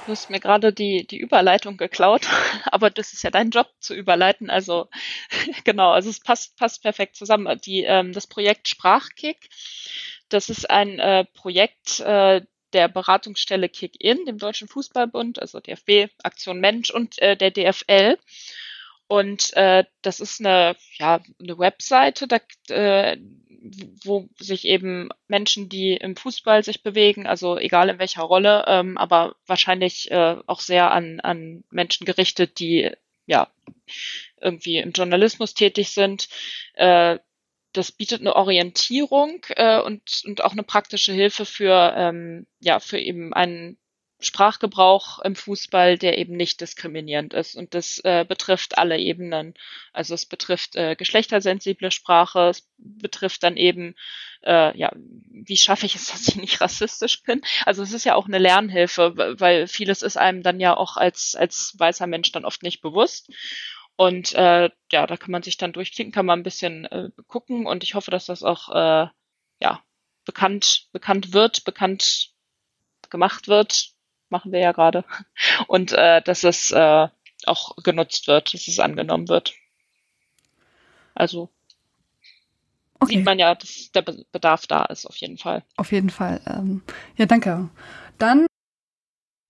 Speaker 6: Du hast mir gerade die, die Überleitung geklaut, aber das ist ja dein Job zu überleiten. Also genau, also es passt, passt perfekt zusammen. Die, ähm, das Projekt Sprachkick, das ist ein äh, Projekt äh, der Beratungsstelle Kick-In, dem Deutschen Fußballbund, also DFB, Aktion Mensch und äh, der DFL. Und äh, das ist eine, ja, eine Webseite, da, äh, wo sich eben Menschen, die im Fußball sich bewegen, also egal in welcher Rolle, ähm, aber wahrscheinlich äh, auch sehr an, an Menschen gerichtet, die ja irgendwie im Journalismus tätig sind. Äh, das bietet eine Orientierung äh, und, und auch eine praktische Hilfe für, ähm, ja, für eben einen Sprachgebrauch im Fußball, der eben nicht diskriminierend ist. Und das äh, betrifft alle Ebenen. Also es betrifft äh, geschlechtersensible Sprache, es betrifft dann eben, äh, ja, wie schaffe ich es, dass ich nicht rassistisch bin? Also es ist ja auch eine Lernhilfe, weil vieles ist einem dann ja auch als, als weißer Mensch dann oft nicht bewusst. Und äh, ja, da kann man sich dann durchklicken, kann man ein bisschen äh, gucken und ich hoffe, dass das auch äh, ja bekannt, bekannt wird, bekannt gemacht wird machen wir ja gerade. Und äh, dass es äh, auch genutzt wird, dass es angenommen wird. Also okay. sieht man ja, dass der Bedarf da ist, auf jeden Fall.
Speaker 2: Auf jeden Fall. Ähm, ja, danke. Dann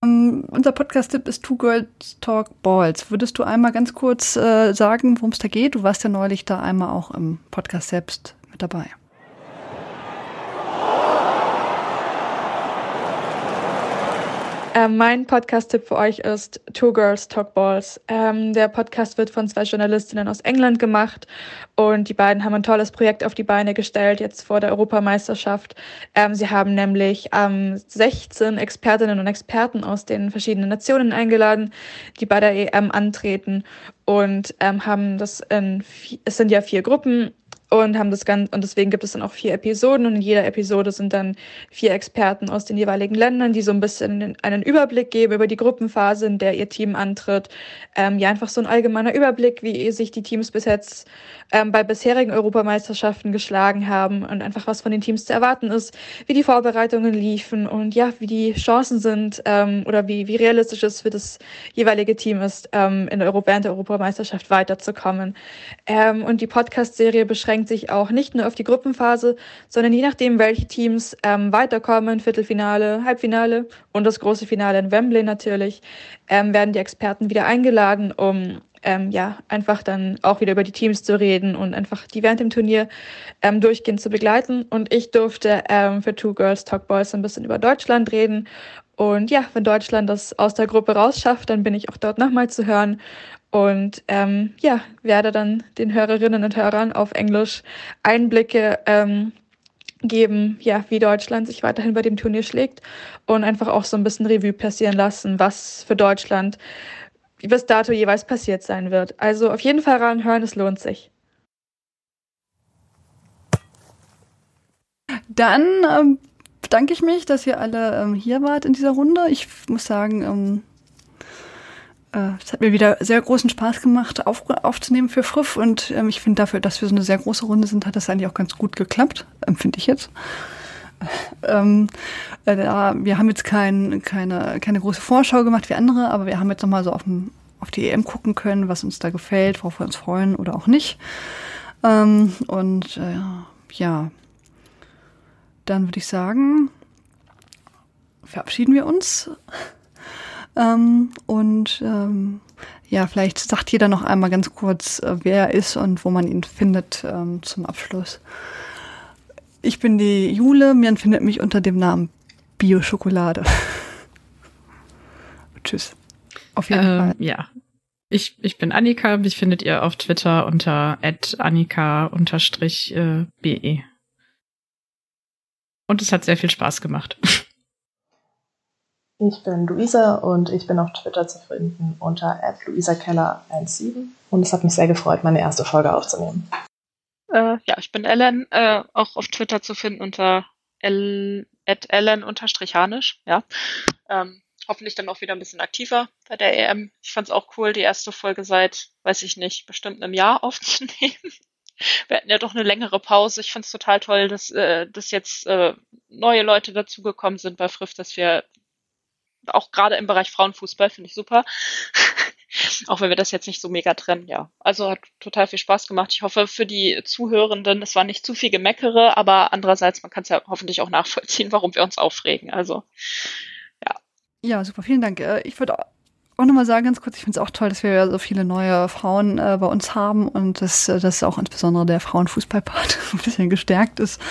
Speaker 2: ähm, unser Podcast-Tipp ist Two Girls Talk Balls. Würdest du einmal ganz kurz äh, sagen, worum es da geht? Du warst ja neulich da einmal auch im Podcast selbst mit dabei.
Speaker 7: Ähm, mein Podcast-Tipp für euch ist Two Girls Talk Balls. Ähm, der Podcast wird von zwei Journalistinnen aus England gemacht und die beiden haben ein tolles Projekt auf die Beine gestellt, jetzt vor der Europameisterschaft. Ähm, sie haben nämlich 16 Expertinnen und Experten aus den verschiedenen Nationen eingeladen, die bei der EM antreten und ähm, haben das in, es sind ja vier Gruppen und haben das ganz und deswegen gibt es dann auch vier Episoden und in jeder Episode sind dann vier Experten aus den jeweiligen Ländern, die so ein bisschen einen Überblick geben über die Gruppenphase, in der ihr Team antritt. Ähm, ja, einfach so ein allgemeiner Überblick, wie sich die Teams bis jetzt ähm, bei bisherigen Europameisterschaften geschlagen haben und einfach was von den Teams zu erwarten ist, wie die Vorbereitungen liefen und ja, wie die Chancen sind ähm, oder wie, wie realistisch es für das jeweilige Team ist, ähm, in der während der Europameisterschaft weiterzukommen. Ähm, und die Podcast-Serie beschränkt sich auch nicht nur auf die Gruppenphase, sondern je nachdem, welche Teams ähm, weiterkommen, Viertelfinale, Halbfinale und das große Finale in Wembley natürlich, ähm, werden die Experten wieder eingeladen, um ähm, ja, einfach dann auch wieder über die Teams zu reden und einfach die während dem Turnier ähm, durchgehend zu begleiten. Und ich durfte ähm, für Two Girls Talk Boys ein bisschen über Deutschland reden. Und ja, wenn Deutschland das aus der Gruppe rausschafft, dann bin ich auch dort nochmal zu hören. Und ähm, ja, werde dann den Hörerinnen und Hörern auf Englisch Einblicke ähm, geben, ja, wie Deutschland sich weiterhin bei dem Turnier schlägt und einfach auch so ein bisschen Revue passieren lassen, was für Deutschland bis dato jeweils passiert sein wird. Also auf jeden Fall ranhören, es lohnt sich.
Speaker 2: Dann ähm, bedanke ich mich, dass ihr alle ähm, hier wart in dieser Runde. Ich muss sagen, ähm, äh, es hat mir wieder sehr großen Spaß gemacht, auf, aufzunehmen für Friff. Und ähm, ich finde dafür, dass wir so eine sehr große Runde sind, hat das eigentlich auch ganz gut geklappt, empfinde ich jetzt. Ähm, äh, wir haben jetzt kein, keine, keine große Vorschau gemacht wie andere, aber wir haben jetzt nochmal so auf, dem, auf die EM gucken können, was uns da gefällt, worauf wir uns freuen oder auch nicht. Ähm, und äh, ja, dann würde ich sagen, verabschieden wir uns. Ähm, und ähm, ja, vielleicht sagt jeder noch einmal ganz kurz, äh, wer er ist und wo man ihn findet ähm, zum Abschluss. Ich bin die Jule, man findet mich unter dem Namen Bio-Schokolade. Tschüss.
Speaker 3: Auf jeden ähm, Fall. Ja. Ich, ich bin Annika, mich findet ihr auf Twitter unter annika-be. Und es hat sehr viel Spaß gemacht.
Speaker 5: Ich bin Luisa und ich bin auf Twitter zu finden unter luisakeller17 und es hat mich sehr gefreut, meine erste Folge aufzunehmen.
Speaker 6: Äh, ja, ich bin Ellen, äh, auch auf Twitter zu finden unter ellen-hanisch, ja. Ähm, hoffentlich dann auch wieder ein bisschen aktiver bei der EM. Ich fand es auch cool, die erste Folge seit, weiß ich nicht, bestimmt einem Jahr aufzunehmen. Wir hatten ja doch eine längere Pause. Ich fand es total toll, dass, äh, dass jetzt äh, neue Leute dazugekommen sind bei Friff, dass wir auch gerade im Bereich Frauenfußball finde ich super. auch wenn wir das jetzt nicht so mega trennen, ja. Also hat total viel Spaß gemacht. Ich hoffe für die Zuhörenden, es war nicht zu viel Gemeckere, aber andererseits, man kann es ja hoffentlich auch nachvollziehen, warum wir uns aufregen. Also, ja.
Speaker 2: Ja, super, vielen Dank. Äh, ich würde auch nochmal sagen, ganz kurz, ich finde es auch toll, dass wir so viele neue Frauen äh, bei uns haben und dass, äh, dass auch insbesondere der Frauenfußballpart ein bisschen gestärkt ist.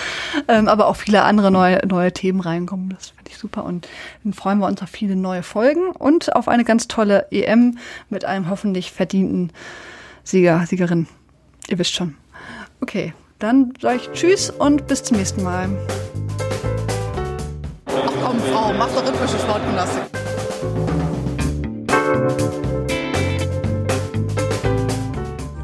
Speaker 2: Ähm, aber auch viele andere neue, neue Themen reinkommen. Das finde ich super. Und dann freuen wir uns auf viele neue Folgen und auf eine ganz tolle EM mit einem hoffentlich verdienten Sieger, Siegerin. Ihr wisst schon. Okay, dann sage ich Tschüss und bis zum nächsten Mal.
Speaker 8: Ach komm, Frau, mach doch rhythmische Sportgymnastik.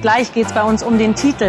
Speaker 1: Gleich geht es bei uns um den Titel.